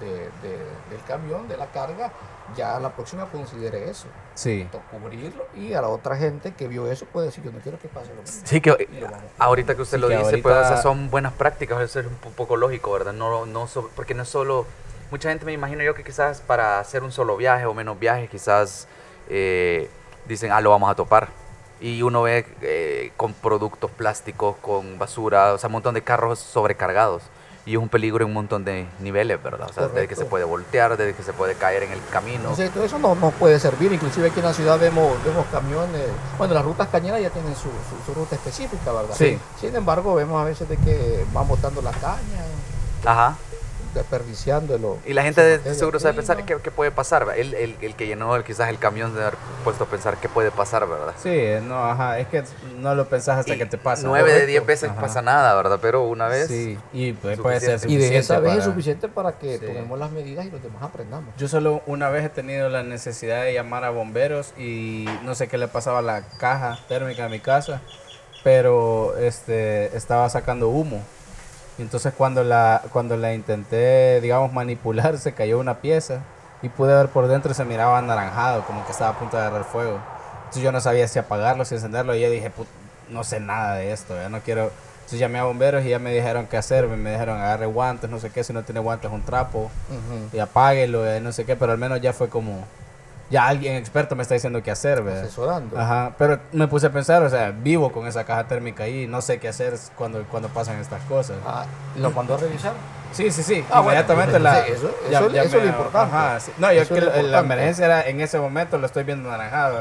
S4: de- de- del camión, de la carga, ya la próxima considere eso.
S3: Sí.
S4: Cubrirlo y a la otra gente que vio eso puede decir, yo no quiero que pase lo mismo.
S2: Sí, que
S4: vamos
S2: ahorita que usted
S3: Sí,
S2: lo
S3: que
S2: dice, pues esas son buenas prácticas, eso es un po- poco lógico, ¿verdad? No, no porque no es solo, mucha gente me imagino yo que quizás para hacer un solo viaje o menos viajes, quizás eh, dicen, ah, lo vamos a topar. Y uno ve eh, con productos plásticos, con basura, o sea, un montón de carros sobrecargados. Y es un peligro en un montón de niveles, ¿verdad? O sea, desde que se
S4: Correcto.
S2: puede voltear, desde que se puede caer en el camino.
S4: Entonces, todo eso no, no puede servir. Inclusive aquí en la ciudad vemos, vemos camiones. Bueno, las rutas cañeras ya tienen su, su- su ruta específica, ¿verdad?
S3: Sí.
S4: Sin embargo, vemos a veces de que van botando la caña,
S2: Ajá.
S4: Desperdiciándolo.
S2: Y la gente de seguro sabe pensar qué, qué puede pasar. ¿verdad? El, el, el que llenó el, quizás el camión de haber puesto a pensar qué puede pasar, ¿verdad?
S3: Sí, no, ajá, es que no lo pensás hasta
S2: Y
S3: que te pasa.
S2: Nueve de diez veces
S3: Ajá.
S2: pasa nada, ¿verdad? Pero una vez.
S3: Sí, y pues, puede ser
S2: Suficiente.
S4: Y de esa vez es suficiente para que
S3: Sí.
S4: tomemos las medidas y los demás aprendamos.
S3: Yo solo una vez he tenido la necesidad de llamar a bomberos y no sé qué le pasaba a la caja térmica de mi casa, pero este estaba sacando humo. Y entonces cuando la cuando la intenté, digamos, manipular, se cayó una pieza y pude ver por dentro y se miraba anaranjado, como que estaba a punto de agarrar fuego. Entonces yo no sabía si apagarlo, si encenderlo y yo dije, "Put- no sé nada de esto, ya no quiero entonces llamé a bomberos y ya me dijeron qué hacer, me dijeron agarre guantes, no sé qué, si no tiene guantes un trapo
S4: Ujú.
S3: y apáguelo, eh, no sé qué, pero al menos ya fue como, ya alguien experto me está diciendo qué hacer, ¿verdad?
S4: Asesorando.
S3: Ajá, pero me puse a pensar, o sea, vivo con esa caja térmica ahí, no sé qué hacer cuando, cuando pasan estas cosas.
S4: Ah, ¿Lo mandó a revisar?
S3: Sí, sí, sí,
S4: Ah, bueno,
S3: inmediatamente la...
S4: eso- eso- eso es lo importante.
S3: Ajá, sí. No, yo
S4: Eso
S3: que
S4: es lo
S3: la, emergencia era, en ese momento lo estoy viendo naranjado,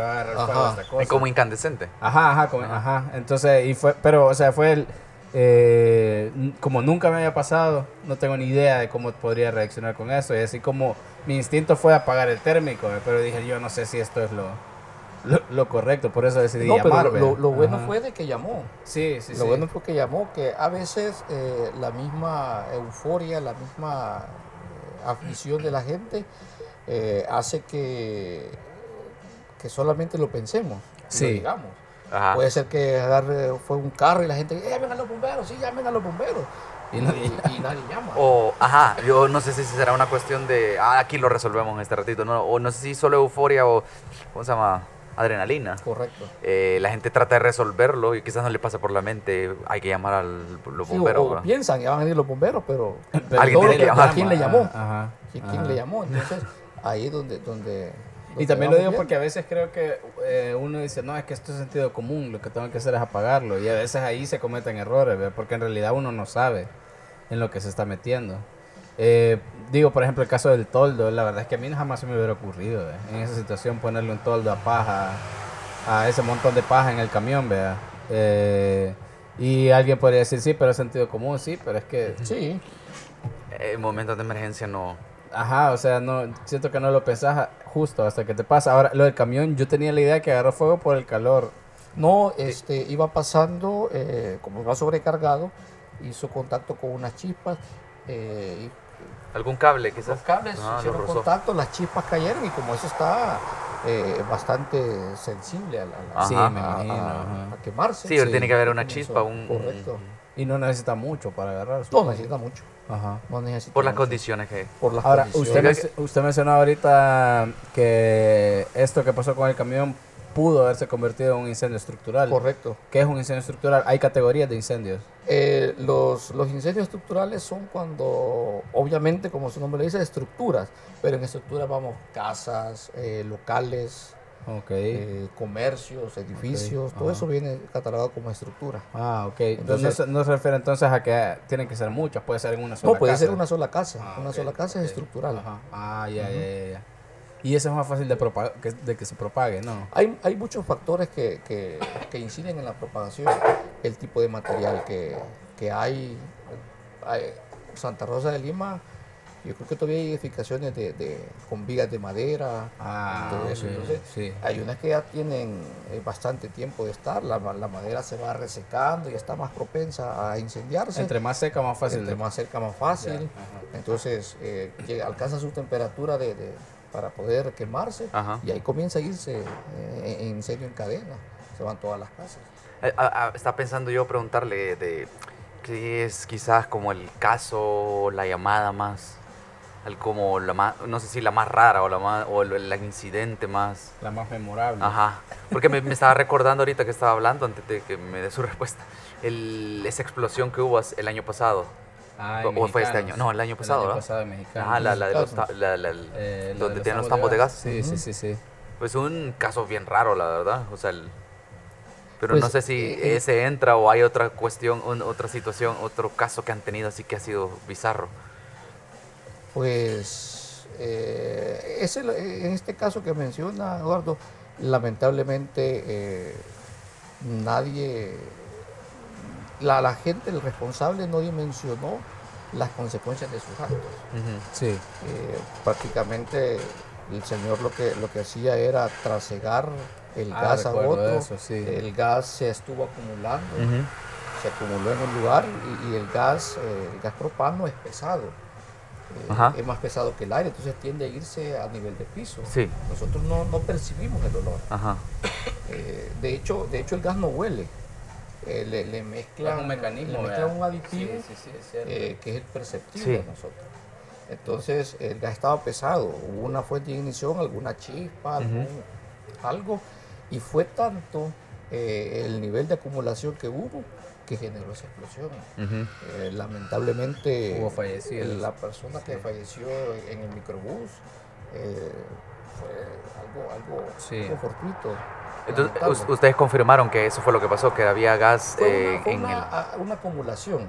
S3: fuego
S4: Ajá.
S3: esta cosa.
S2: Es como incandescente.
S3: Ajá, ajá, como- ajá. Entonces, y fue, pero, o sea, fue el, eh, como nunca me había pasado, no tengo ni idea de cómo podría reaccionar con eso. Y así como mi instinto fue apagar el térmico, eh, pero dije, yo no sé si esto es lo, lo, lo correcto, por eso decidí
S4: No,
S3: llamar.
S4: lo,
S3: ¿ve?
S4: lo- lo bueno
S3: Ajá.
S4: fue de que llamó.
S3: Sí, sí,
S4: lo
S3: sí.
S4: bueno fue que llamó, que a veces eh, la misma euforia, la misma eh, aflicción de la gente eh, hace que, que solamente lo pensemos,
S3: Sí.
S4: lo digamos.
S2: Ajá.
S4: Puede ser que agarre, fue un carro y la gente, "Eh, llamen a los bomberos, sí, llamen a los bomberos.
S3: Y
S4: Y,
S3: nadie
S4: y nadie llama.
S2: O, ajá, yo no sé si será una cuestión de, ah, aquí lo resolvemos en este ratito, no, o no sé si solo euforia o, ¿cómo se llama? Adrenalina.
S4: Correcto.
S2: Eh, la gente trata de resolverlo y quizás no le pasa por la mente, hay que llamar a los
S4: Sí, o-
S2: bomberos.
S4: o, piensan que van a venir los bomberos, pero
S3: Pero
S2: Alguien
S3: todo
S2: tiene que llamar.
S4: ¿a quién le llamó?
S3: Ajá,
S4: ¿Quién,
S3: ajá.
S4: le llamó? Entonces, ahí es donde... donde,
S3: Y también lo digo
S4: bien.
S3: porque a veces creo que eh, uno dice, no, es que esto es sentido común, lo que tengo que hacer es apagarlo. Y a veces ahí se cometen errores, ¿ve? porque en realidad uno no sabe en lo que se está metiendo. Eh, digo, por ejemplo, el caso del toldo, la verdad es que a mí jamás se me hubiera ocurrido ¿ve? en esa situación ponerle un toldo a paja, a ese montón de paja en el camión, ¿vea? Eh, y alguien podría decir, sí, pero es sentido común, sí, pero es que
S4: Sí,
S2: En momentos de emergencia no.
S3: Ajá, o sea, no siento que no lo pensás justo hasta que te pasa. Ahora, lo del camión, yo tenía la idea que agarró fuego por el calor.
S4: No, este, iba pasando, eh, como iba sobrecargado, hizo contacto con unas chispas. eh,
S2: ¿Algún cable quizás?
S4: los cables
S2: Ah,
S4: hicieron contacto, las chispas cayeron y como eso está eh, bastante sensible a, la- a la-
S2: Ajá.
S3: Sí, me
S4: a-
S3: imagino.
S4: a-
S3: ajá.
S4: a quemarse.
S2: Sí, tiene que haber una chispa, un...
S4: Correcto.
S3: Y no necesita mucho para agarrar.
S4: No necesita mucho.
S3: Ajá.
S4: No
S2: Por las condiciones que...
S4: Por las
S3: Ahora, usted,
S4: condiciones.
S3: men- usted mencionó ahorita que esto que pasó con el camión pudo haberse convertido en un incendio estructural.
S4: Correcto.
S3: ¿Qué es un incendio estructural? Hay categorías de incendios.
S4: Eh, los, los incendios estructurales son cuando, obviamente, como su nombre le dice, estructuras, pero en estructuras vamos casas, eh, locales,
S3: Ok.
S4: eh, comercios, edificios, todo eso viene catalogado como estructura.
S3: ah, ok. Entonces,
S4: Entonces-
S3: no, se, no se refiere entonces a que tienen que ser muchas, puede ser en una sola
S4: No, puede
S3: casa.
S4: ser una sola casa,
S3: Ah,
S4: una sola casa es estructural.
S3: Ajá. Ah, ya, ya, ya. Y eso es más fácil de, que, de que se propague, ¿no?
S4: Hay, hay muchos factores que, que, que inciden en la propagación, el tipo de material que, que hay. hay. Santa Rosa de Lima, yo creo que todavía hay edificaciones de, de- con vigas de madera,
S3: Ah,
S4: todo eso. Entonces,
S3: sí.
S4: hay unas que ya tienen eh, bastante tiempo de estar, la, la madera se va resecando y está más propensa a incendiarse.
S3: Entre más seca, más fácil.
S4: Entre más cerca, más fácil. Entonces, eh, alcanza su temperatura de, de- para poder quemarse
S2: Ajá.
S4: y ahí comienza a irse eh, en incendio en cadena. Se van todas las casas.
S2: Eh, ah, ah, Está pensando yo preguntarle de que es quizás como el caso, la llamada más como la más, no sé si la más rara o la más, o el, el incidente más...
S3: La más memorable.
S2: Ajá. Porque me, me estaba recordando ahorita que estaba hablando antes de que me dé su respuesta. El, esa explosión que hubo el año pasado.
S3: Ah,
S2: ¿O fue este año? No, el año pasado,
S3: El año
S2: ¿verdad?
S3: pasado en mexicano.
S2: Ajá, la, la de los, la- la-
S3: Eh, la
S2: donde
S3: de
S2: tienen los tambos de gas.
S3: Sí, sí, sí, sí.
S2: Pues un caso bien raro, la verdad. O sea, el- pero
S4: Pues,
S2: no sé si
S4: eh,
S2: ese entra o hay otra cuestión, un- otra situación, otro caso que han tenido así que ha sido bizarro.
S4: Pues eh, ese, en este caso que menciona Eduardo, lamentablemente eh, nadie, la, la gente, el responsable no dimensionó las consecuencias de sus actos.
S3: Sí.
S4: Eh, prácticamente el señor lo que, lo que hacía era trasegar el
S3: Ah,
S4: gas a otro,
S3: eso, sí.
S4: el gas se estuvo acumulando, se acumuló en un lugar y, y el gas, eh, el gas propano es pesado. Eh,
S2: Ajá.
S4: es más pesado que el aire, entonces tiende a irse a nivel de piso.
S2: Sí.
S4: Nosotros no, no percibimos el olor.
S2: Ajá.
S4: Eh, de, hecho, de hecho, el gas no huele. Eh, le, le mezclan,
S3: un mecanismo,
S4: le un aditivo
S3: Sí, sí, sí, es cierto.
S4: eh, que es el perceptible
S2: Sí.
S4: de nosotros. Entonces, el gas estaba pesado. Hubo una fuente de ignición, alguna chispa, algún- algo. Y fue tanto eh, el nivel de acumulación que hubo que generó esa explosión. Eh, lamentablemente,
S3: Hubo fallecidos.
S4: la persona que falleció en el microbús eh, fue algo, algo,
S3: Sí.
S4: algo fortuito.
S2: Entonces, ustedes confirmaron que eso fue lo que pasó, que había gas
S4: Fue
S2: eh,
S4: una,
S2: en
S4: una-
S2: el...
S4: una acumulación.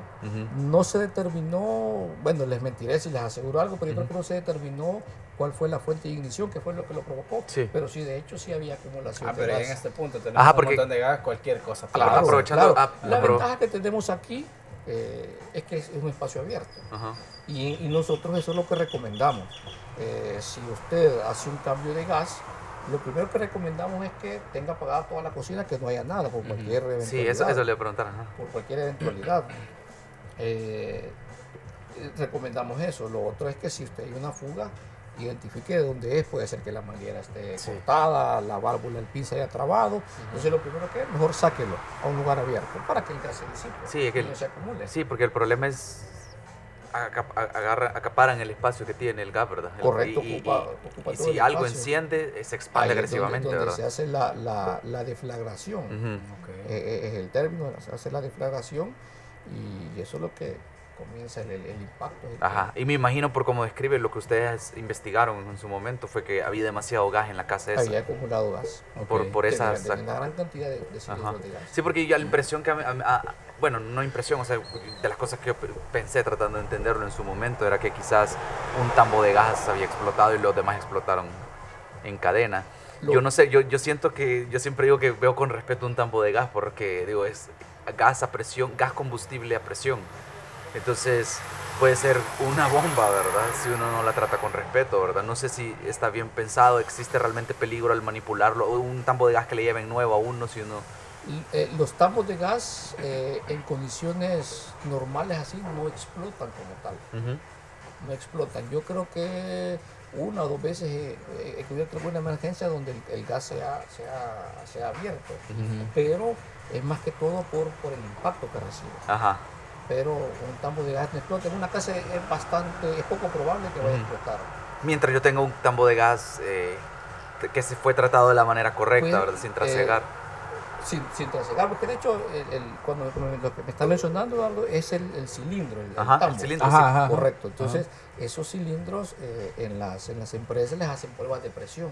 S4: No se determinó, bueno, les mentiré si les aseguro algo, pero yo creo que no se determinó cuál fue la fuente de ignición, qué fue lo que lo provocó.
S2: Sí.
S4: pero sí, de hecho, sí había acumulación
S3: Ah,
S4: de
S3: pero
S4: gas.
S3: en este punto tenemos
S2: Ajá,
S3: un montón de gas, cualquier cosa.
S2: Claro, aprovechando-
S4: claro.
S2: ah,
S4: la
S2: apro-
S4: ventaja que tenemos aquí eh, es que es un espacio abierto.
S2: Ajá.
S4: Y, y nosotros eso es lo que recomendamos. Eh, si usted hace un cambio de gas, lo primero que recomendamos es que tenga apagada toda la cocina, que no haya nada por cualquier eventualidad.
S2: Sí, eso, eso le voy a preguntar. ajá.
S4: por cualquier eventualidad. Eh, eh, recomendamos eso. Lo otro es que si usted hay una fuga, identifique de dónde es. Puede ser que la manguera esté
S2: Sí.
S4: cortada, la válvula del pin se haya trabado. Entonces lo primero que es, mejor sáquelo a un lugar abierto para que el gas se disipe
S2: Sí,
S4: y no se acumule.
S2: Sí, porque el problema es agarra, acaparan el espacio que tiene el gas, ¿verdad? El-
S4: Correcto,
S2: y,
S4: ocupa-
S2: y-
S4: ocupa
S2: y
S4: todo
S2: si
S4: el
S2: algo
S4: espacio.
S2: enciende, eh, se
S4: Ahí
S2: expande
S4: es donde-
S2: agresivamente,
S4: donde,
S2: ¿verdad?
S4: se hace la, la- la deflagración. Eh, eh, es el término, se hace la deflagración y eso es lo que comienza el, el- impacto.
S2: Ajá, y me imagino por cómo describe lo que ustedes investigaron en su momento fue que había demasiado gas en la casa esa.
S4: había acumulado gas.
S2: por,
S3: Ok.
S2: por
S4: de una gran cantidad de, de de gas.
S2: Sí, porque yo la impresión que... a a a- bueno, no impresión, o sea, de las cosas que yo pe- pensé tratando de entenderlo en su momento era que quizás un tambo de gas había explotado y los demás explotaron en cadena.
S4: Lo-
S2: Yo no sé, yo, yo siento que, yo siempre digo que veo con respeto un tambo de gas porque, digo, es gas a presión, gas combustible a presión. Entonces puede ser una bomba, ¿verdad? Si uno no la trata con respeto, ¿verdad? No sé si está bien pensado, existe realmente peligro al manipularlo, o un tambo de gas que le lleven nuevo a uno si uno...
S4: Eh, los tambos de gas eh, en condiciones normales así no explotan como tal. No explotan. Yo creo que una o dos veces he, he- he cubierto alguna emergencia donde el, el gas se ha, se ha- se ha abierto. Pero es más que todo por, por el impacto que recibe.
S2: Ajá.
S4: Pero un tambo de gas no explota. En una casa es bastante, es poco probable que vaya a explotar.
S2: Mientras yo tenga un tambo de gas eh, que se fue tratado de la manera correcta,
S4: Pues,
S2: ¿verdad? Sin
S4: eh,
S2: trasegar.
S4: Sin, sin trasegar, porque de hecho, el, el- cuando lo que me está mencionando, Eduardo, es el, el cilindro, el,
S2: Ajá, el
S4: tambo.
S2: cilindro,
S3: Ajá,
S2: sí.
S3: ajá.
S4: Correcto. Entonces, esos cilindros eh, en, las, en las empresas les hacen pruebas de presión,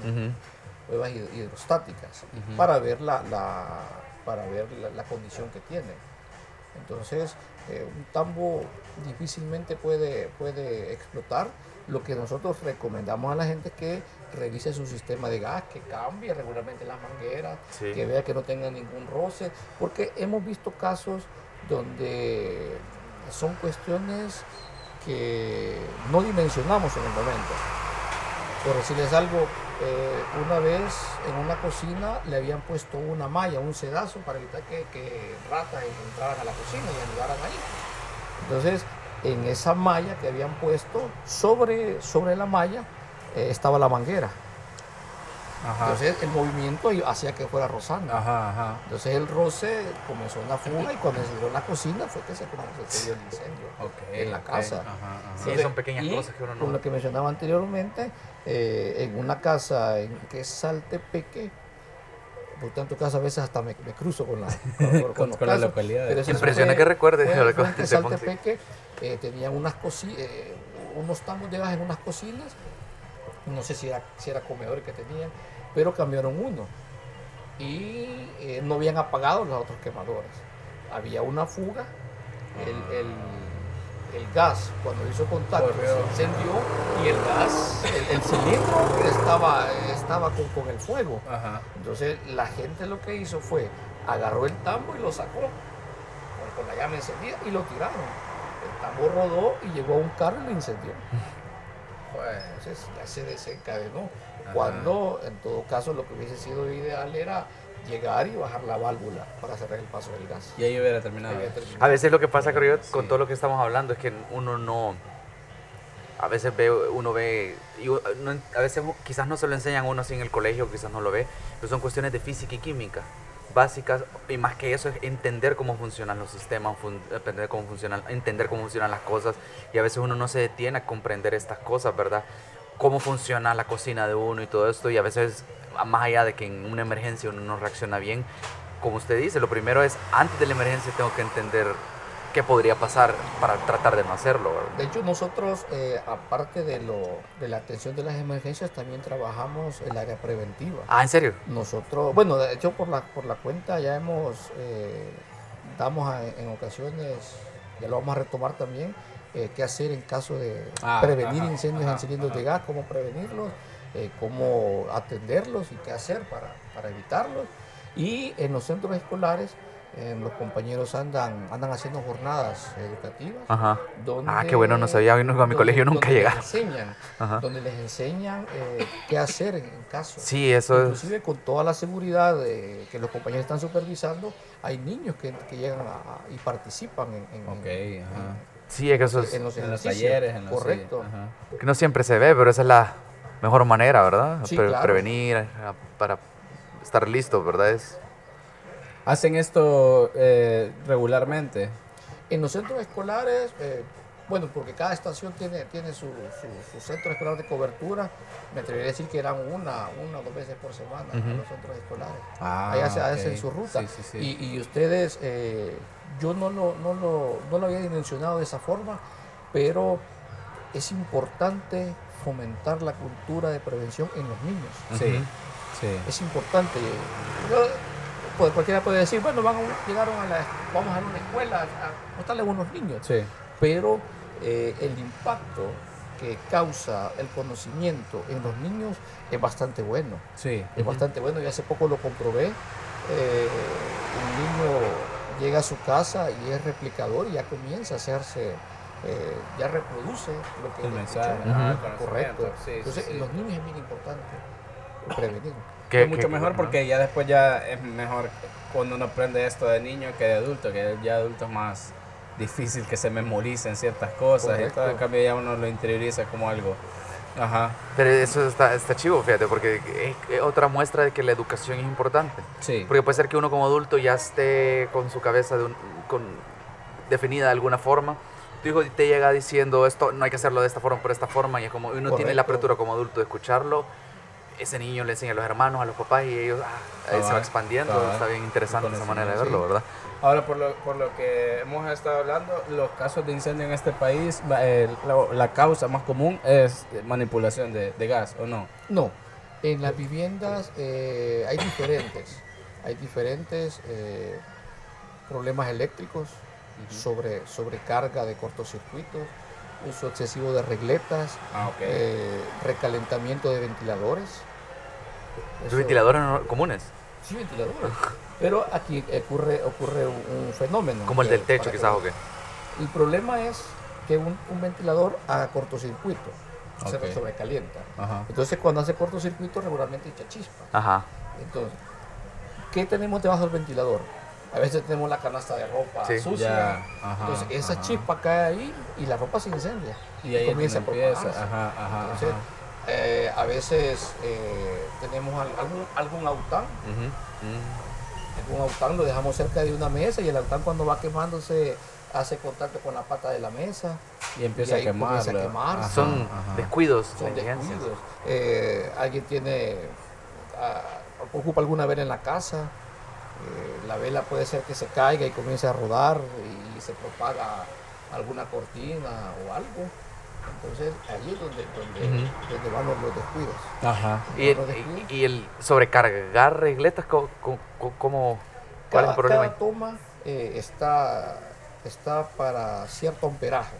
S4: pruebas hid- hidrostáticas, para ver la, la- para ver la, la condición que tiene. Entonces, eh, un tambo difícilmente puede, puede explotar. Lo que nosotros recomendamos a la gente es que revise su sistema de gas, que cambie regularmente las mangueras,
S2: Sí.
S4: que vea que no tenga ningún roce, porque hemos visto casos donde son cuestiones que no dimensionamos en el momento. Por decirles algo, eh, una vez en una cocina le habían puesto una malla, un sedazo para evitar que, que ratas entraran a la cocina y ayudaran ahí. Entonces, en esa malla que habían puesto, sobre, sobre la malla eh, estaba la manguera.
S3: Ajá.
S4: Entonces el movimiento hacía que fuera rozando.
S3: Ajá, ajá.
S4: Entonces el roce comenzó una fuga y cuando se dio en la cocina fue que se comenzó el incendio en la casa.
S3: Ajá, ajá.
S2: Sí, son pequeñas
S4: y
S2: cosas que uno no-
S4: Con lo que mencionaba anteriormente, eh, en una casa en que es Saltepeque, por tanto casa a veces hasta me, me cruzo con la, con,
S3: Con-
S4: los
S3: con la
S4: casos,
S3: localidad.
S4: pero
S2: Impresiona
S4: fue-
S2: que recuerdes,
S4: en Saltepeque eh, tenían unas eh, unos tambos de gas en unas cocinas, no sé si era, si era comedor que tenían, pero cambiaron uno y eh, no habían apagado los otros quemadores. Había una fuga, el, el- el gas cuando hizo contacto se encendió y el gas, el, el cilindro estaba, estaba con, con el fuego.
S3: Ajá.
S4: Entonces la gente lo que hizo fue agarró el tambo y lo sacó con, con la llama encendida y lo tiraron. El tambo rodó y llegó a un carro y lo incendió.
S3: Pues,
S4: Entonces ya se desencadenó.
S3: Ajá.
S4: Cuando en todo caso lo que hubiese sido ideal era llegar y bajar la válvula para cerrar el paso del gas.
S3: y ahí hubiera terminado.
S4: Terminado.
S2: A veces lo que pasa, creo yo, con
S3: Sí.
S2: todo lo que estamos hablando es que uno no. A veces ve, uno ve, y a veces quizás no se lo enseñan a uno así en el colegio, quizás no lo ve, pero son cuestiones de física y química básicas y más que eso es entender cómo funcionan los sistemas, fun- entender cómo funcionan, entender cómo funcionan las cosas y a veces uno no se detiene a comprender estas cosas, ¿verdad? Cómo funciona la cocina de uno y todo esto y a veces más allá de que en una emergencia uno no reacciona bien, como usted dice, lo primero es antes de la emergencia tengo que entender qué podría pasar para tratar de no hacerlo.
S4: De hecho, nosotros, eh, aparte de, lo, de la atención de las emergencias, también trabajamos el área preventiva.
S2: Ah, ¿en serio?
S4: Nosotros, bueno, de hecho por la, por la cuenta ya hemos, eh, damos a- en ocasiones, ya lo vamos a retomar también, eh, qué hacer en caso de
S3: Ah,
S4: prevenir
S3: ajá,
S4: incendios
S3: ajá,
S4: en cilindros
S3: ajá.
S4: de gas, cómo prevenirlos, eh, cómo atenderlos y qué hacer para, para evitarlos. Y en los centros escolares, eh, los compañeros andan, andan haciendo jornadas educativas.
S2: Ajá.
S4: donde-
S2: Ah, qué bueno, no sabía, a mi colegio nunca
S4: donde les
S2: llegaron.
S4: enseñan,
S2: Ajá.
S4: donde les enseñan eh, qué hacer en, en caso.
S2: Sí, eso es.
S4: Inclusive con toda la seguridad de que los compañeros están supervisando, hay niños que, que llegan a- y participan en, en-
S3: Ok,
S4: en-
S3: ajá.
S2: Sí, es que eso es.
S4: en los
S3: En los talleres, en los
S4: Correcto.
S3: sí,
S2: que no siempre se ve, pero esa es la mejor manera, ¿verdad?
S4: Sí,
S2: Pre-
S4: claro.
S2: Prevenir, para estar listo, ¿verdad? Es.
S3: ¿Hacen esto eh, regularmente?
S4: En los centros escolares, eh, bueno, porque cada estación tiene, tiene su, su- su centro escolar de cobertura, me atrevería a decir que eran una, una o dos veces por semana en los centros escolares.
S3: Ah,
S4: Allá se hacen su ruta.
S3: Sí, sí, sí.
S4: Y, y ustedes, eh, yo no lo, no, lo, no lo había dimensionado de esa forma, pero es importante fomentar la cultura de prevención en los niños.
S3: Sí, sí.
S4: Es importante. Yo- pues, cualquiera puede decir, bueno, van a- llegaron a la, vamos a una escuela a mostrarle a unos niños,
S3: Sí.
S4: Pero eh, el impacto que causa el conocimiento en los niños es bastante bueno
S3: Sí.
S4: es bastante bueno y hace poco lo comprobé. Eh, un niño llega a su casa y es replicador y ya comienza a hacerse, eh, ya reproduce lo que
S3: El mensaje,
S4: escuchó.
S3: ajá, el
S4: Correcto.
S3: sí,
S4: Entonces,
S3: sí.
S4: en los niños es bien importante prevenir.
S2: que-
S3: es mucho mejor porque ya después ya es mejor cuando uno aprende esto de niño que de adulto, que ya de adulto es más difícil que se memoricen ciertas cosas y
S4: Correcto.
S3: todo, en cambio ya uno lo interioriza como algo. Ajá,
S2: Pero eso está, está chivo, fíjate, porque es, otra muestra de que la educación es importante.
S3: sí.
S2: Porque puede ser que uno como adulto ya esté con su cabeza de un- con, definida de alguna forma. Tu hijo te llega diciendo esto no hay que hacerlo de esta forma, por esta forma, y es como uno tiene la
S4: Correcto.
S2: apertura como adulto de escucharlo. Ese niño le enseña a los hermanos, a los papás, y ellos ah, ahí se va expandiendo. Está bien interesante esa manera de verlo,
S3: Sí.
S2: ¿verdad?
S3: Ahora, por lo, por lo que hemos estado hablando, los casos de incendio en este país, eh, la, la causa más común es manipulación de, de gas, ¿o no?
S4: No, en las viviendas eh, hay diferentes, hay diferentes eh, problemas eléctricos, sobre, sobrecarga de cortocircuitos, uso excesivo de regletas,
S3: Ah, ok.
S4: eh, recalentamiento de ventiladores.
S2: ¿Los ventiladores no- comunes?
S4: Sí, ventiladores. Pero aquí ocurre, ocurre un, un fenómeno.
S2: Como el
S4: que-
S2: del techo, quizás, ¿o qué?
S4: El problema es que un, un ventilador haga cortocircuito, se sobrecalienta.
S3: Ajá.
S4: Entonces cuando hace cortocircuito regularmente echa chispa.
S2: Ajá.
S4: Entonces, ¿qué tenemos debajo del ventilador? A veces tenemos la canasta de ropa
S2: Sí.
S4: sucia.
S3: Ya, ajá,
S4: Entonces esa
S3: ajá.
S4: chispa cae ahí y la ropa se incendia.
S3: Y ahí
S4: comienza a propagarse.
S3: ajá, ajá,
S4: Entonces,
S3: ajá.
S4: Eh, a veces eh, tenemos al- algún, algún aután,
S2: mm.
S4: Algún aután lo dejamos cerca de una mesa y el aután cuando va quemándose hace contacto con la pata de la mesa.
S3: Y empieza
S4: Y
S3: a
S4: quemarse.
S3: Ajá,
S2: Son
S3: ajá.
S2: descuidos,
S4: Son descuidos. Eh, alguien tiene, ah, ocupa alguna vela en la casa, eh, la vela puede ser que se caiga y comience a rodar y se propaga alguna cortina o algo. Entonces ahí es donde, donde, donde van los, los descuidos.
S3: Ajá.
S2: Y el,
S4: Los descuidos.
S2: y- y el sobrecargar regletas, ¿cómo, cómo- cuál es el
S4: Cada,
S2: problema?
S4: cada toma eh, está, está para cierto amperaje.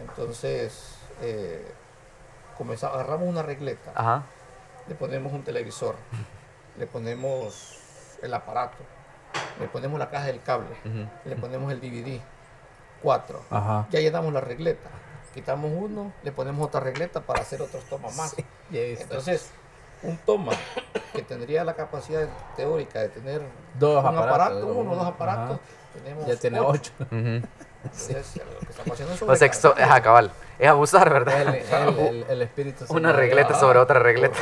S4: Entonces, eh, agarramos una regleta,
S2: Ajá.
S4: le ponemos un televisor, le ponemos el aparato, le ponemos la caja del cable, le ponemos el DVD, cuatro.
S3: Ajá.
S4: Ya llenamos la regleta. Quitamos uno, le ponemos otra regleta para hacer otros tomas más.
S3: Visto.
S4: Entonces, un toma que tendría la capacidad teórica de tener
S3: Dos
S4: un
S3: aparatos,
S4: aparato,
S3: como
S4: uno, dos
S3: uno.
S4: aparatos,
S3: Ajá.
S4: tenemos
S3: Ya tiene ocho.
S2: Ujú.
S4: Entonces, lo que estamos haciendo es
S2: O sea. Es abusar, ¿verdad?
S3: el, el, el espíritu.
S2: Una regleta sobre otra regleta.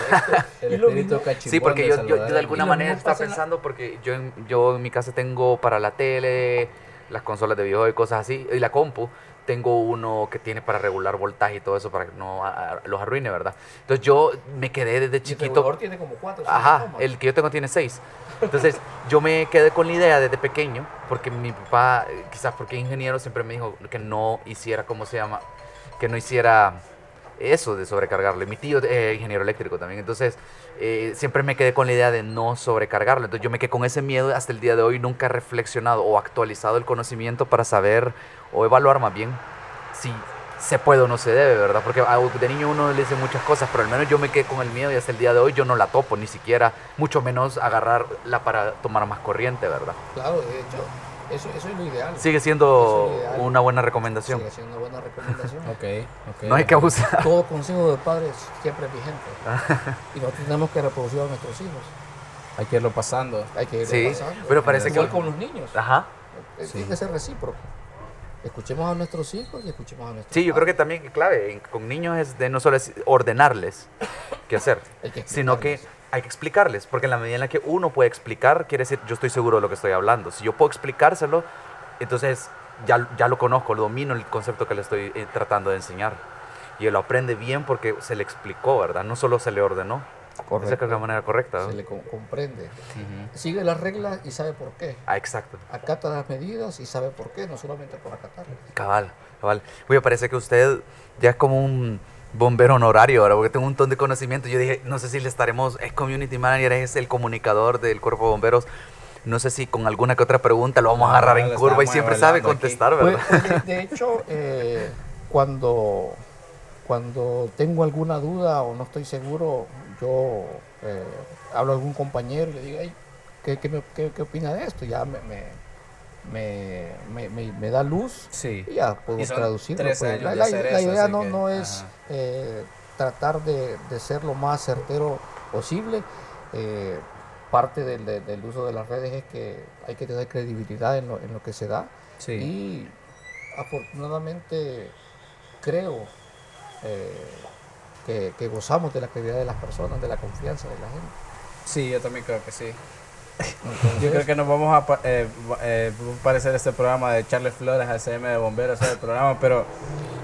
S3: El espíritu
S2: Sí, porque yo, yo, de alguna manera estaba
S4: la-
S2: pensando, porque yo en, yo en mi casa tengo para la tele, las consolas de videojuegos y cosas así, y la compu, tengo uno que tiene para regular voltaje y todo eso para que no a- los arruine, ¿verdad? Entonces yo me quedé desde
S4: Y el
S2: chiquito...
S4: regulador tiene como cuatro
S2: Ajá,
S4: tomas.
S2: el que yo tengo tiene seis. Entonces, yo me quedé con la idea desde pequeño, porque mi papá, quizás porque ingeniero, siempre me dijo que no hiciera, ¿cómo se llama? Que no hiciera eso de sobrecargarlo. Y mi tío es ingeniero eléctrico también. Entonces, eh, siempre me quedé con la idea de no sobrecargarlo. Entonces, yo me quedé con ese miedo hasta el día de hoy. Nunca he reflexionado o actualizado el conocimiento para saber o evaluar más bien si se puede o no se debe, ¿verdad? Porque de niño uno le dice muchas cosas, pero al menos yo me quedé con el miedo y hasta el día de hoy yo no la topo, ni siquiera, mucho menos agarrarla para tomar más corriente, ¿verdad?
S4: Claro, de hecho, eso, eso es lo ideal.
S2: Sigue siendo
S4: es ideal.
S2: una buena recomendación.
S4: Sigue siendo una buena recomendación.
S3: Ok, ok.
S2: No hay que abusar.
S4: Todo consejo de padres siempre es vigente. y nosotros tenemos que reproducir a nuestros hijos.
S3: Hay que irlo pasando.
S4: Hay que irlo
S2: Sí,
S4: pasando.
S2: pero parece
S4: Igual
S2: que-
S4: con los niños.
S2: Ajá.
S4: Eh,
S3: Sí.
S4: Tiene que ser recíproco. Escuchemos a nuestros hijos y escuchemos a nuestros
S2: Sí, yo creo que también clave en- con niños es de no solo es ordenarles qué hacer,
S4: Hay que
S2: sino que. Hay que explicarles, porque en la medida en la que uno puede explicar, quiere decir, yo estoy seguro de lo que estoy hablando. Si yo puedo explicárselo, entonces ya, ya lo conozco, lo domino el concepto que le estoy eh, tratando de enseñar. Y él lo aprende bien porque se le explicó, ¿verdad? No solo se le ordenó. Esa creo que es la manera correcta. ¿no?
S4: Se le co- comprende.
S3: Ujú.
S4: Sigue las reglas y sabe por qué.
S2: Ah, exacto.
S4: Acata las medidas y sabe por qué, no solamente por acatarlas.
S2: Cabal, cabal. Oye, parece que usted ya es como un bombero honorario ahora, porque tengo un montón de conocimiento. Yo dije, no sé si le estaremos, es community manager, es el comunicador del cuerpo de bomberos. No sé si con alguna que otra pregunta lo vamos a agarrar en curva y siempre sabe
S3: aquí.
S2: contestar,
S4: Pues,
S2: ¿verdad?
S4: pues, de, hecho, eh, cuando, cuando tengo alguna duda o no estoy seguro, yo eh, hablo a algún compañero y le digo, "Ey, ¿qué, qué, me- qué- qué opina de esto? Ya me, me, me, me- me- me da luz
S3: Sí.
S4: y ya puedo
S3: tres
S4: pues. La, idea no,
S3: que,
S4: no es eh, tratar de, de ser lo más certero posible. Eh, parte del, del- del uso de las redes es que hay que tener credibilidad en lo, en lo que se da.
S3: Sí.
S4: Y afortunadamente creo eh, que, que gozamos de la credibilidad de las personas, de la confianza de la gente.
S3: Sí, yo también creo que sí. Yo creo que nos vamos a eh, eh, parecer este programa de Charles Flores, ACM de bomberos, programa, pero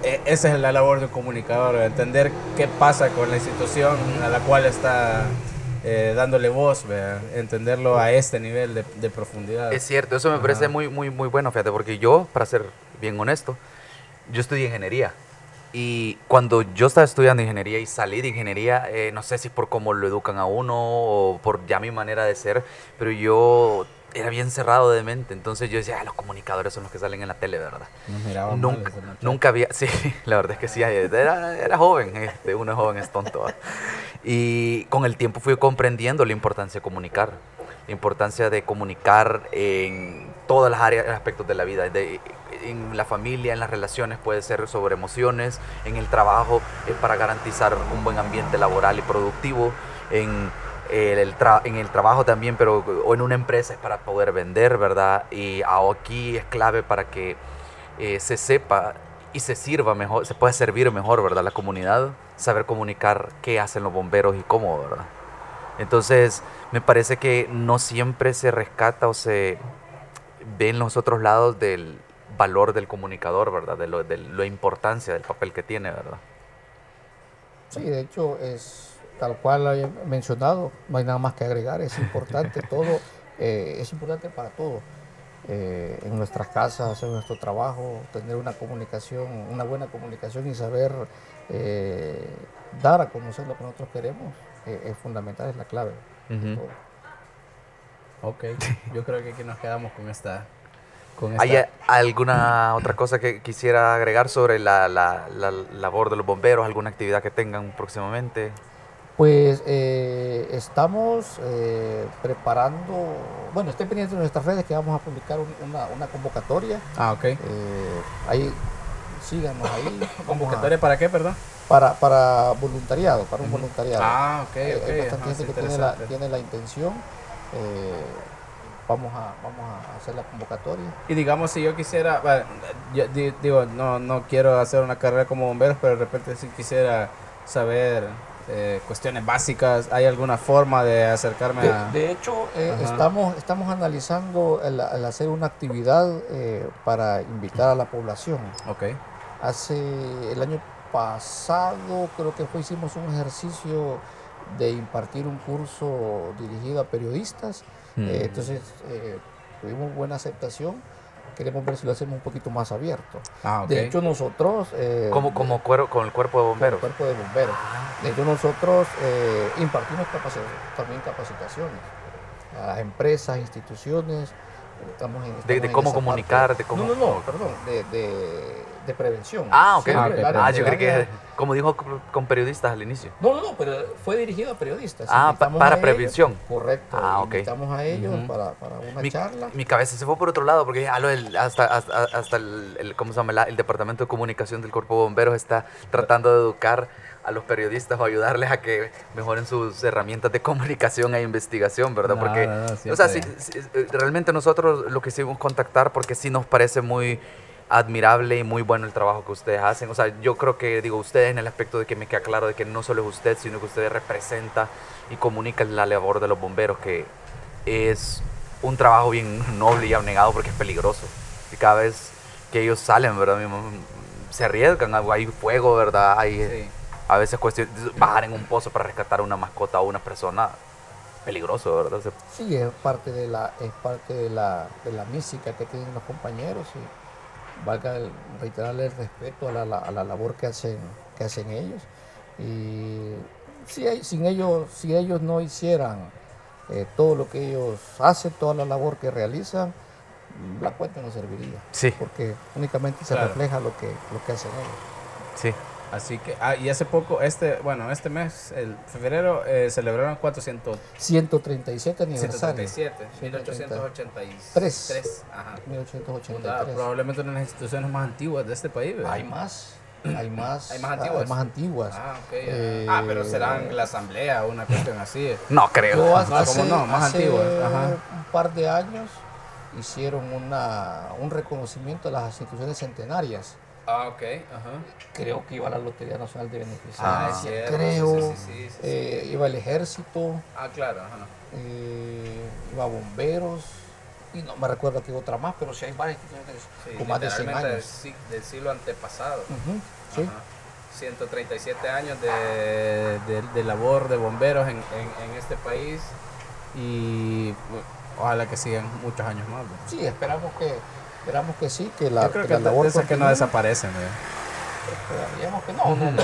S3: eh, esa es la labor de un comunicador, entender qué pasa con la institución a la cual está eh, dándole voz, ¿verdad? entenderlo a este nivel de, de profundidad.
S2: Es cierto, eso me parece muy, muy, muy bueno, fíjate, porque yo, para ser bien honesto, yo estudié ingeniería. Y cuando yo estaba estudiando ingeniería y salí de ingeniería, eh, no sé si por cómo lo educan a uno o por ya mi manera de ser, pero yo era bien cerrado de mente. Entonces yo decía, ah, los comunicadores son los que salen en la tele, ¿verdad?
S3: Nos miraban mal
S2: Nunca, nunca había, sí, la verdad es que sí, era, era joven, este, uno es joven, es tonto. ¿va? Y con el tiempo fui comprendiendo la importancia de comunicar, la importancia de comunicar en todas las áreas, aspectos de la vida, de- en la familia, en las relaciones, puede ser sobre emociones, en el trabajo, eh, para garantizar un buen ambiente laboral y productivo, en el, trabajo también, pero o en una empresa es para poder vender, ¿verdad? Y aquí es clave para que eh, se sepa y se sirva mejor, se puede servir mejor, ¿verdad? La comunidad, saber comunicar qué hacen los bomberos y cómo, ¿verdad? Entonces, me parece que no siempre se rescata o se ve en los otros lados del valor del comunicador, ¿verdad? De, lo, de la importancia del papel que tiene, ¿verdad?
S4: Sí, de hecho, es tal cual he mencionado, no hay nada más que agregar, es importante todo, eh, es importante para todo. Eh, en nuestras casas, en nuestro trabajo, tener una comunicación, una buena comunicación y saber eh, dar a conocer lo que nosotros queremos es fundamental, es la clave.
S3: Ok, yo creo que aquí nos quedamos con esta
S2: ¿Hay alguna otra cosa que quisiera agregar sobre la, la, la, labor de los bomberos? ¿Alguna actividad que tengan próximamente?
S4: Pues eh, estamos eh, preparando, bueno, estén pendientes de nuestras redes que vamos a publicar una, una convocatoria.
S3: Ah, ok. Eh,
S4: ahí, síganos ahí.
S3: ¿Convocatoria para qué, perdón?
S4: Para, para voluntariado, para un voluntariado.
S3: Ah, ok, ok.
S4: Hay bastante gente que tiene la, tiene la intención vamos a, vamos a hacer la convocatoria.
S3: Y digamos, si yo quisiera, digo, no, no quiero hacer una carrera como bomberos, pero de repente si quisiera saber eh, cuestiones básicas, ¿hay alguna forma de acercarme
S4: de,
S3: a...?
S4: De hecho, eh, estamos, estamos analizando el, hacer una actividad eh, para invitar a la población.
S3: Ok.
S4: Hace el año pasado creo que fue, hicimos un ejercicio de impartir un curso dirigido a periodistas eh, entonces, eh, tuvimos buena aceptación. Queremos ver si lo hacemos un poquito más abierto.
S3: Ah,
S4: de hecho, nosotros...
S2: Eh, como, como cuero, con el cuerpo de bomberos.
S4: Con el cuerpo de bomberos. Ah. De hecho, nosotros impartimos también capacitaciones a las empresas, instituciones. Estamos
S2: de, cómo comunicar, de cómo...
S4: No, no, no, perdón, de, de de prevención.
S2: Ah, ok. ah, yo creí que, como dijo con periodistas al inicio.
S4: No, no, no, pero fue dirigido a periodistas.
S2: Ah, para prevención.
S4: correcto.
S2: Ah, ok.
S4: Invitamos a ellos para, para, una
S2: mi,
S4: charla.
S2: Mi cabeza se fue por otro lado, porque hasta, hasta, hasta el, ¿cómo se llama? el Departamento de Comunicación del Cuerpo de Bomberos está tratando de educar a los periodistas o ayudarles a que mejoren sus herramientas de comunicación e investigación, ¿verdad? Porque, o sea, realmente nosotros lo que hicimos contactar porque sí nos parece muy admirable y muy bueno el trabajo que ustedes hacen. O sea, yo creo que, digo, ustedes en el aspecto de que me queda claro de que no solo es usted, sino que ustedes representa y comunica la labor de los bomberos, que es un trabajo bien noble y abnegado porque es peligroso. Y cada vez que ellos salen, ¿verdad? Se arriesgan, hay fuego, ¿verdad? Hay a veces cuestión bajar en un pozo para rescatar a una mascota o una persona peligroso, ¿verdad?
S4: Sí, es parte de la, es parte de la, de la mística que tienen los compañeros y valga reiterarle el respeto a la, a la, labor que hacen, que hacen ellos. Y si, hay, sin ellos, si ellos no hicieran eh, todo lo que ellos hacen, toda la labor que realizan, la cuenta no serviría.
S2: Sí.
S4: Porque únicamente se refleja lo que, lo que hacen ellos.
S2: Sí.
S3: Así que, ah, y hace poco, este, bueno, este mes, el febrero, eh, celebraron 400...
S4: 137 aniversario.
S3: 137, 1883.
S4: 3.
S3: Ajá.
S4: 1883.
S3: probablemente una de las instituciones más antiguas de este país,
S4: Hay más. Hay más,
S3: hay más antiguas.
S4: Hay más antiguas.
S3: Ah, okay, eh, ah, pero serán la asamblea o una cuestión así.
S2: No creo.
S4: no, ¿cómo no? Más antiguas. Ajá. Un par de años hicieron una, un reconocimiento de las instituciones centenarias.
S3: Ah, ok. Ajá.
S4: Creo que iba a la Lotería Nacional de Beneficiarios.
S3: Ah, es cierto.
S4: Creo. Sí, sí, eh, iba el ejército.
S3: Ah, claro. Ajá.
S4: Eh, iba bomberos. Y no me recuerdo que otra más, pero sí hay varias instituciones con más de 100 años.
S3: Del, siglo antepasado.
S4: sí.
S3: 137 años de, de, labor de bomberos en, en, en este país. Y ojalá que sigan muchos años más.
S4: Sí, esperamos que Esperamos que sí, que la,
S3: Yo creo que, labor que no desaparecen.
S4: Esperaríamos que no, no, no.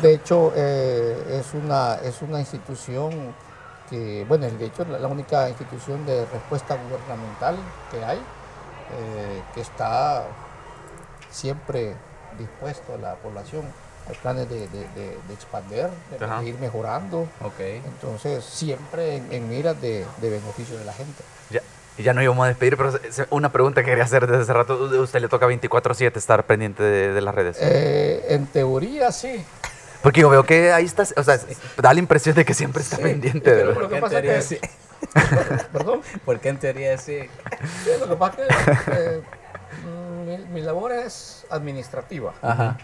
S4: De hecho, eh, es, una, es una institución que, bueno, de hecho, la, la única institución de respuesta gubernamental que hay, eh, que está siempre dispuesto a la población. Hay planes de, de, de, de expander, de, ir mejorando.
S3: Okay.
S4: Entonces, siempre en, en miras de, beneficio de la gente.
S2: Ya, y ya no íbamos a despedir, pero una pregunta que quería hacer desde hace rato. ¿Usted le toca 24-7 estar pendiente de, las redes?
S4: Eh, en teoría sí.
S2: Porque yo veo que ahí está, o sea, da la impresión de que siempre está pendiente.
S3: de lo que pasa es que, sí. ¿Perdón? Porque en teoría sí.
S4: sí. Lo que pasa es que eh, mi, mi labor es administrativa.
S3: Ajá.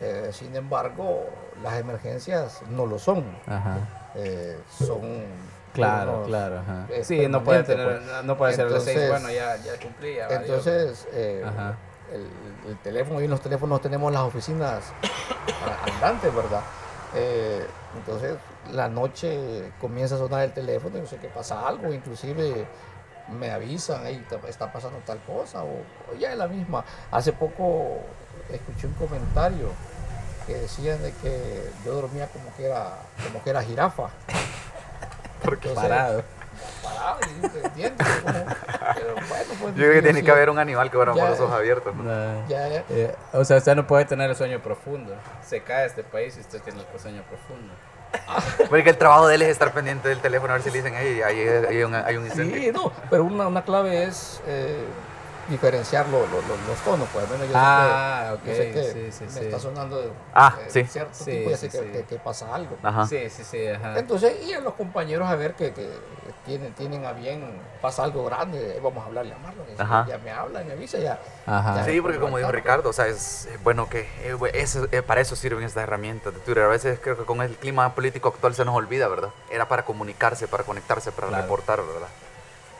S4: Eh, sin embargo, las emergencias no lo son.
S3: Ajá.
S4: Eh, son.
S3: Claro, claro. Ajá.
S4: es
S3: Sí, no puede tener,
S4: pues.
S3: no puede ser seis.
S4: Entonces-
S3: Bueno, ya, ya cumplí. Ya.
S4: Entonces, eh, el, el teléfono y en los teléfonos tenemos las oficinas andantes, ¿verdad? Eh, entonces, la noche comienza a sonar el teléfono y no sé qué pasa algo, inclusive me avisan, "Ey, te- está pasando tal cosa, o, o ya es la misma. Hace poco escuché un comentario que decían de que yo dormía como que era, como que era jirafa. Entonces,
S3: Parado.
S4: parado, y te pero bueno, pues,
S2: Yo creo que tiene que haber un animal que duerma con los ojos abiertos. ¿no?
S3: No.
S4: ya- ya-
S3: Eh, o sea, usted no puede tener el sueño profundo. Se cae este país y usted tiene el sueño profundo.
S2: Porque el trabajo de él es estar pendiente del teléfono a ver si le dicen, hey, hay, hay un, hay un incendio.
S4: Sí, no, pero una, una clave es eh, diferenciar lo- lo- lo- los tonos, pues al menos yo
S3: Ah,
S4: sé que, yo sé
S3: ok,
S4: que
S3: sí, sí,
S4: me
S3: sí.
S4: está sonando de
S2: Ah,
S4: eh,
S2: sí.
S4: cierto
S3: Sí,
S4: tipo, ya
S3: sí,
S4: sé que,
S3: sí.
S4: que- que pasa algo.
S2: Ajá.
S3: Sí, sí, sí. Ajá.
S4: Entonces, y a los compañeros a ver que, que tienen, tienen a bien, pasa algo grande, eh, vamos a hablarle a Marlon, y si
S2: Ajá.
S4: ya me habla, me avisa, ya.
S3: Ajá.
S4: ya
S2: Sí, porque como dijo. Ricardo, o sea, es bueno que eh, eso, eh, para eso sirven estas herramientas de Twitter. A veces creo que con el clima político actual se nos olvida, ¿verdad? Era para comunicarse, para conectarse, para
S3: Claro.
S2: reportar, ¿verdad?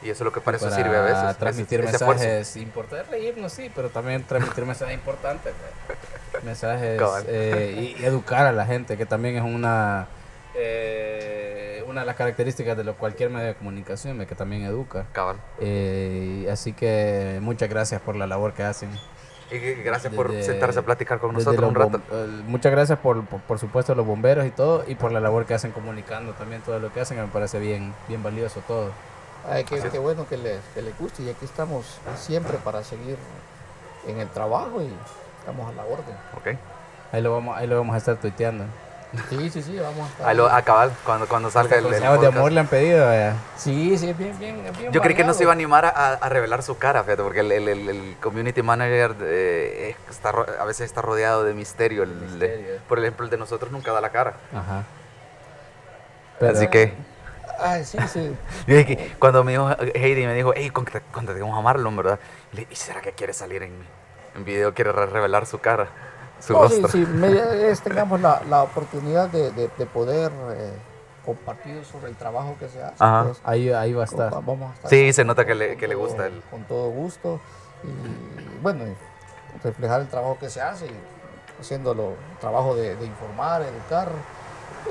S2: Y eso es lo que para,
S3: Para
S2: eso sirve a veces.
S3: transmitir
S2: ese-
S3: mensajes importantes, reírnos, sí, pero también transmitir mensajes importantes. pues. Mensajes eh, y, y educar a la gente, que también es una eh, una de las características de lo, cualquier medio de comunicación, que también educa. Eh, así que muchas gracias por la labor que hacen.
S2: Y gracias por
S3: Desde-
S2: sentarse a platicar con nosotros un rato.
S3: eh, muchas gracias por, por, por supuesto los bomberos y todo, y por la labor que hacen comunicando también todo lo que hacen, que me parece bien, bien valioso todo.
S4: Ay, qué, qué bueno que les, que les guste y aquí estamos siempre para seguir en el trabajo y estamos a la orden.
S2: Ok.
S3: Ahí lo vamos, ahí lo vamos a estar tuiteando.
S4: Sí, sí, sí, vamos a estar.
S2: A, lo, a cabal, cuando, cuando salga el, el
S3: de amor le han pedido. vaya.
S4: Sí, sí, bien, bien, bien
S2: Yo creí que no se iba a animar a, a revelar su cara, fíjate, porque el, el- el- el community manager eh, está, a veces está rodeado de misterio. El-
S3: Misterio.
S2: por ejemplo, el de nosotros nunca da la cara.
S3: Ajá.
S2: Así que,
S4: Ay, sí, sí.
S2: dije que cuando me dijo Heidi, me dijo, hey, contactemos a Marlon, ¿verdad? Y le- ¿Y será que quiere salir en, en video? ¿Quiere re- revelar su cara? Su
S4: No, sí,
S2: rostro.
S4: sí, vez tengamos la, la oportunidad de, de- de poder eh, compartir sobre el trabajo que se hace.
S2: Ajá.
S4: pues,
S3: Ahí, ahí va a estar.
S4: va- vamos a estar
S2: Sí,
S4: con-
S2: se nota que
S4: con-
S2: le-
S4: con
S2: que le
S4: todo-
S2: gusta el-
S4: Con todo gusto. Y bueno, y reflejar el trabajo que se hace, y haciéndolo, trabajo de, de informar, educar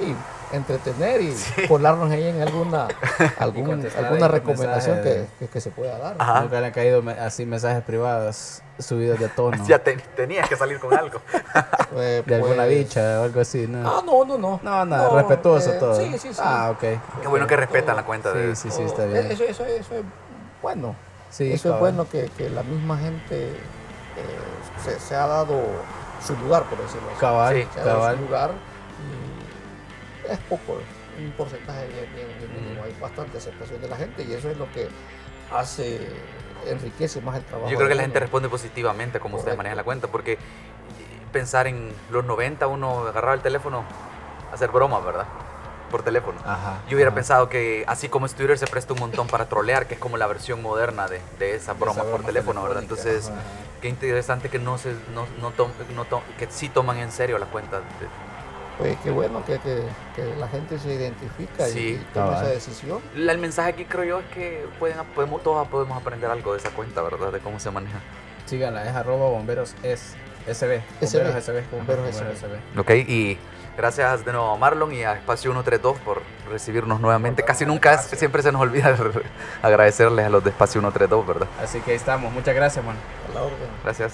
S4: y entretener y colarnos ahí en alguna, algún- alguna recomendación que, que- que se pueda dar.
S2: Ajá.
S3: Nunca le han caído me- así mensajes privados subidos de tono.
S2: Ya te- tenías que salir con algo.
S4: Eh,
S3: de alguna
S4: pues,
S3: bicha o algo así, ¿no?
S4: Ah, no, no, no.
S3: No, nada, respetuoso
S4: eh,
S3: todo.
S4: Sí, sí, sí.
S3: Ah, ok.
S2: Qué bueno que respetan la cuenta de...
S3: Sí, sí, sí, está
S4: Oh,
S3: bien.
S4: Eso, eso, eso es bueno.
S3: Sí,
S4: eso es bueno que, que la misma gente eh, se, se ha dado su lugar, por decirlo así.
S3: Cabal,
S2: Sí,
S4: Se ha dado
S3: cabal.
S4: su lugar y es poco, un porcentaje bien, bien, bien mínimo. Hay bastante aceptación de la gente y eso es lo que hace, enriquece más el trabajo.
S2: Yo creo que la
S4: uno.
S2: gente responde positivamente como ustedes
S4: Correcto.
S2: manejan la cuenta, porque eh, pensar en los 90 uno agarraba el teléfono a hacer bromas, ¿verdad? Por teléfono.
S3: Ajá.
S2: Yo hubiera
S3: ajá.
S2: pensado que así como es Twitter se presta un montón para trolear, que es como la versión moderna de, de esa broma
S3: esa
S2: por
S3: broma
S2: teléfono, ¿verdad? Entonces,
S3: ajá.
S2: qué interesante que no se, no, no tom- que sí toman en serio la cuenta. de-
S4: Pues qué bueno que, que- que la gente se identifica y-
S2: Sí,
S4: y, toma
S3: cabal.
S4: esa decisión.
S2: La- el mensaje aquí creo yo es que pueden, podemos, todos podemos aprender algo de esa cuenta, ¿verdad? De cómo se maneja.
S3: Síganla, es arroba bomberos es
S4: SB.
S3: Bomberos SB.
S4: Bomberos
S3: Ajá,
S4: SB.
S2: Ok, y gracias de nuevo a Marlon y a Espacio 132 por recibirnos nuevamente. Casi nunca, es- siempre se nos olvida agradecerles a los de Espacio 132, ¿verdad?
S3: Así que ahí estamos. Muchas gracias, man.
S4: A la orden.
S2: Gracias.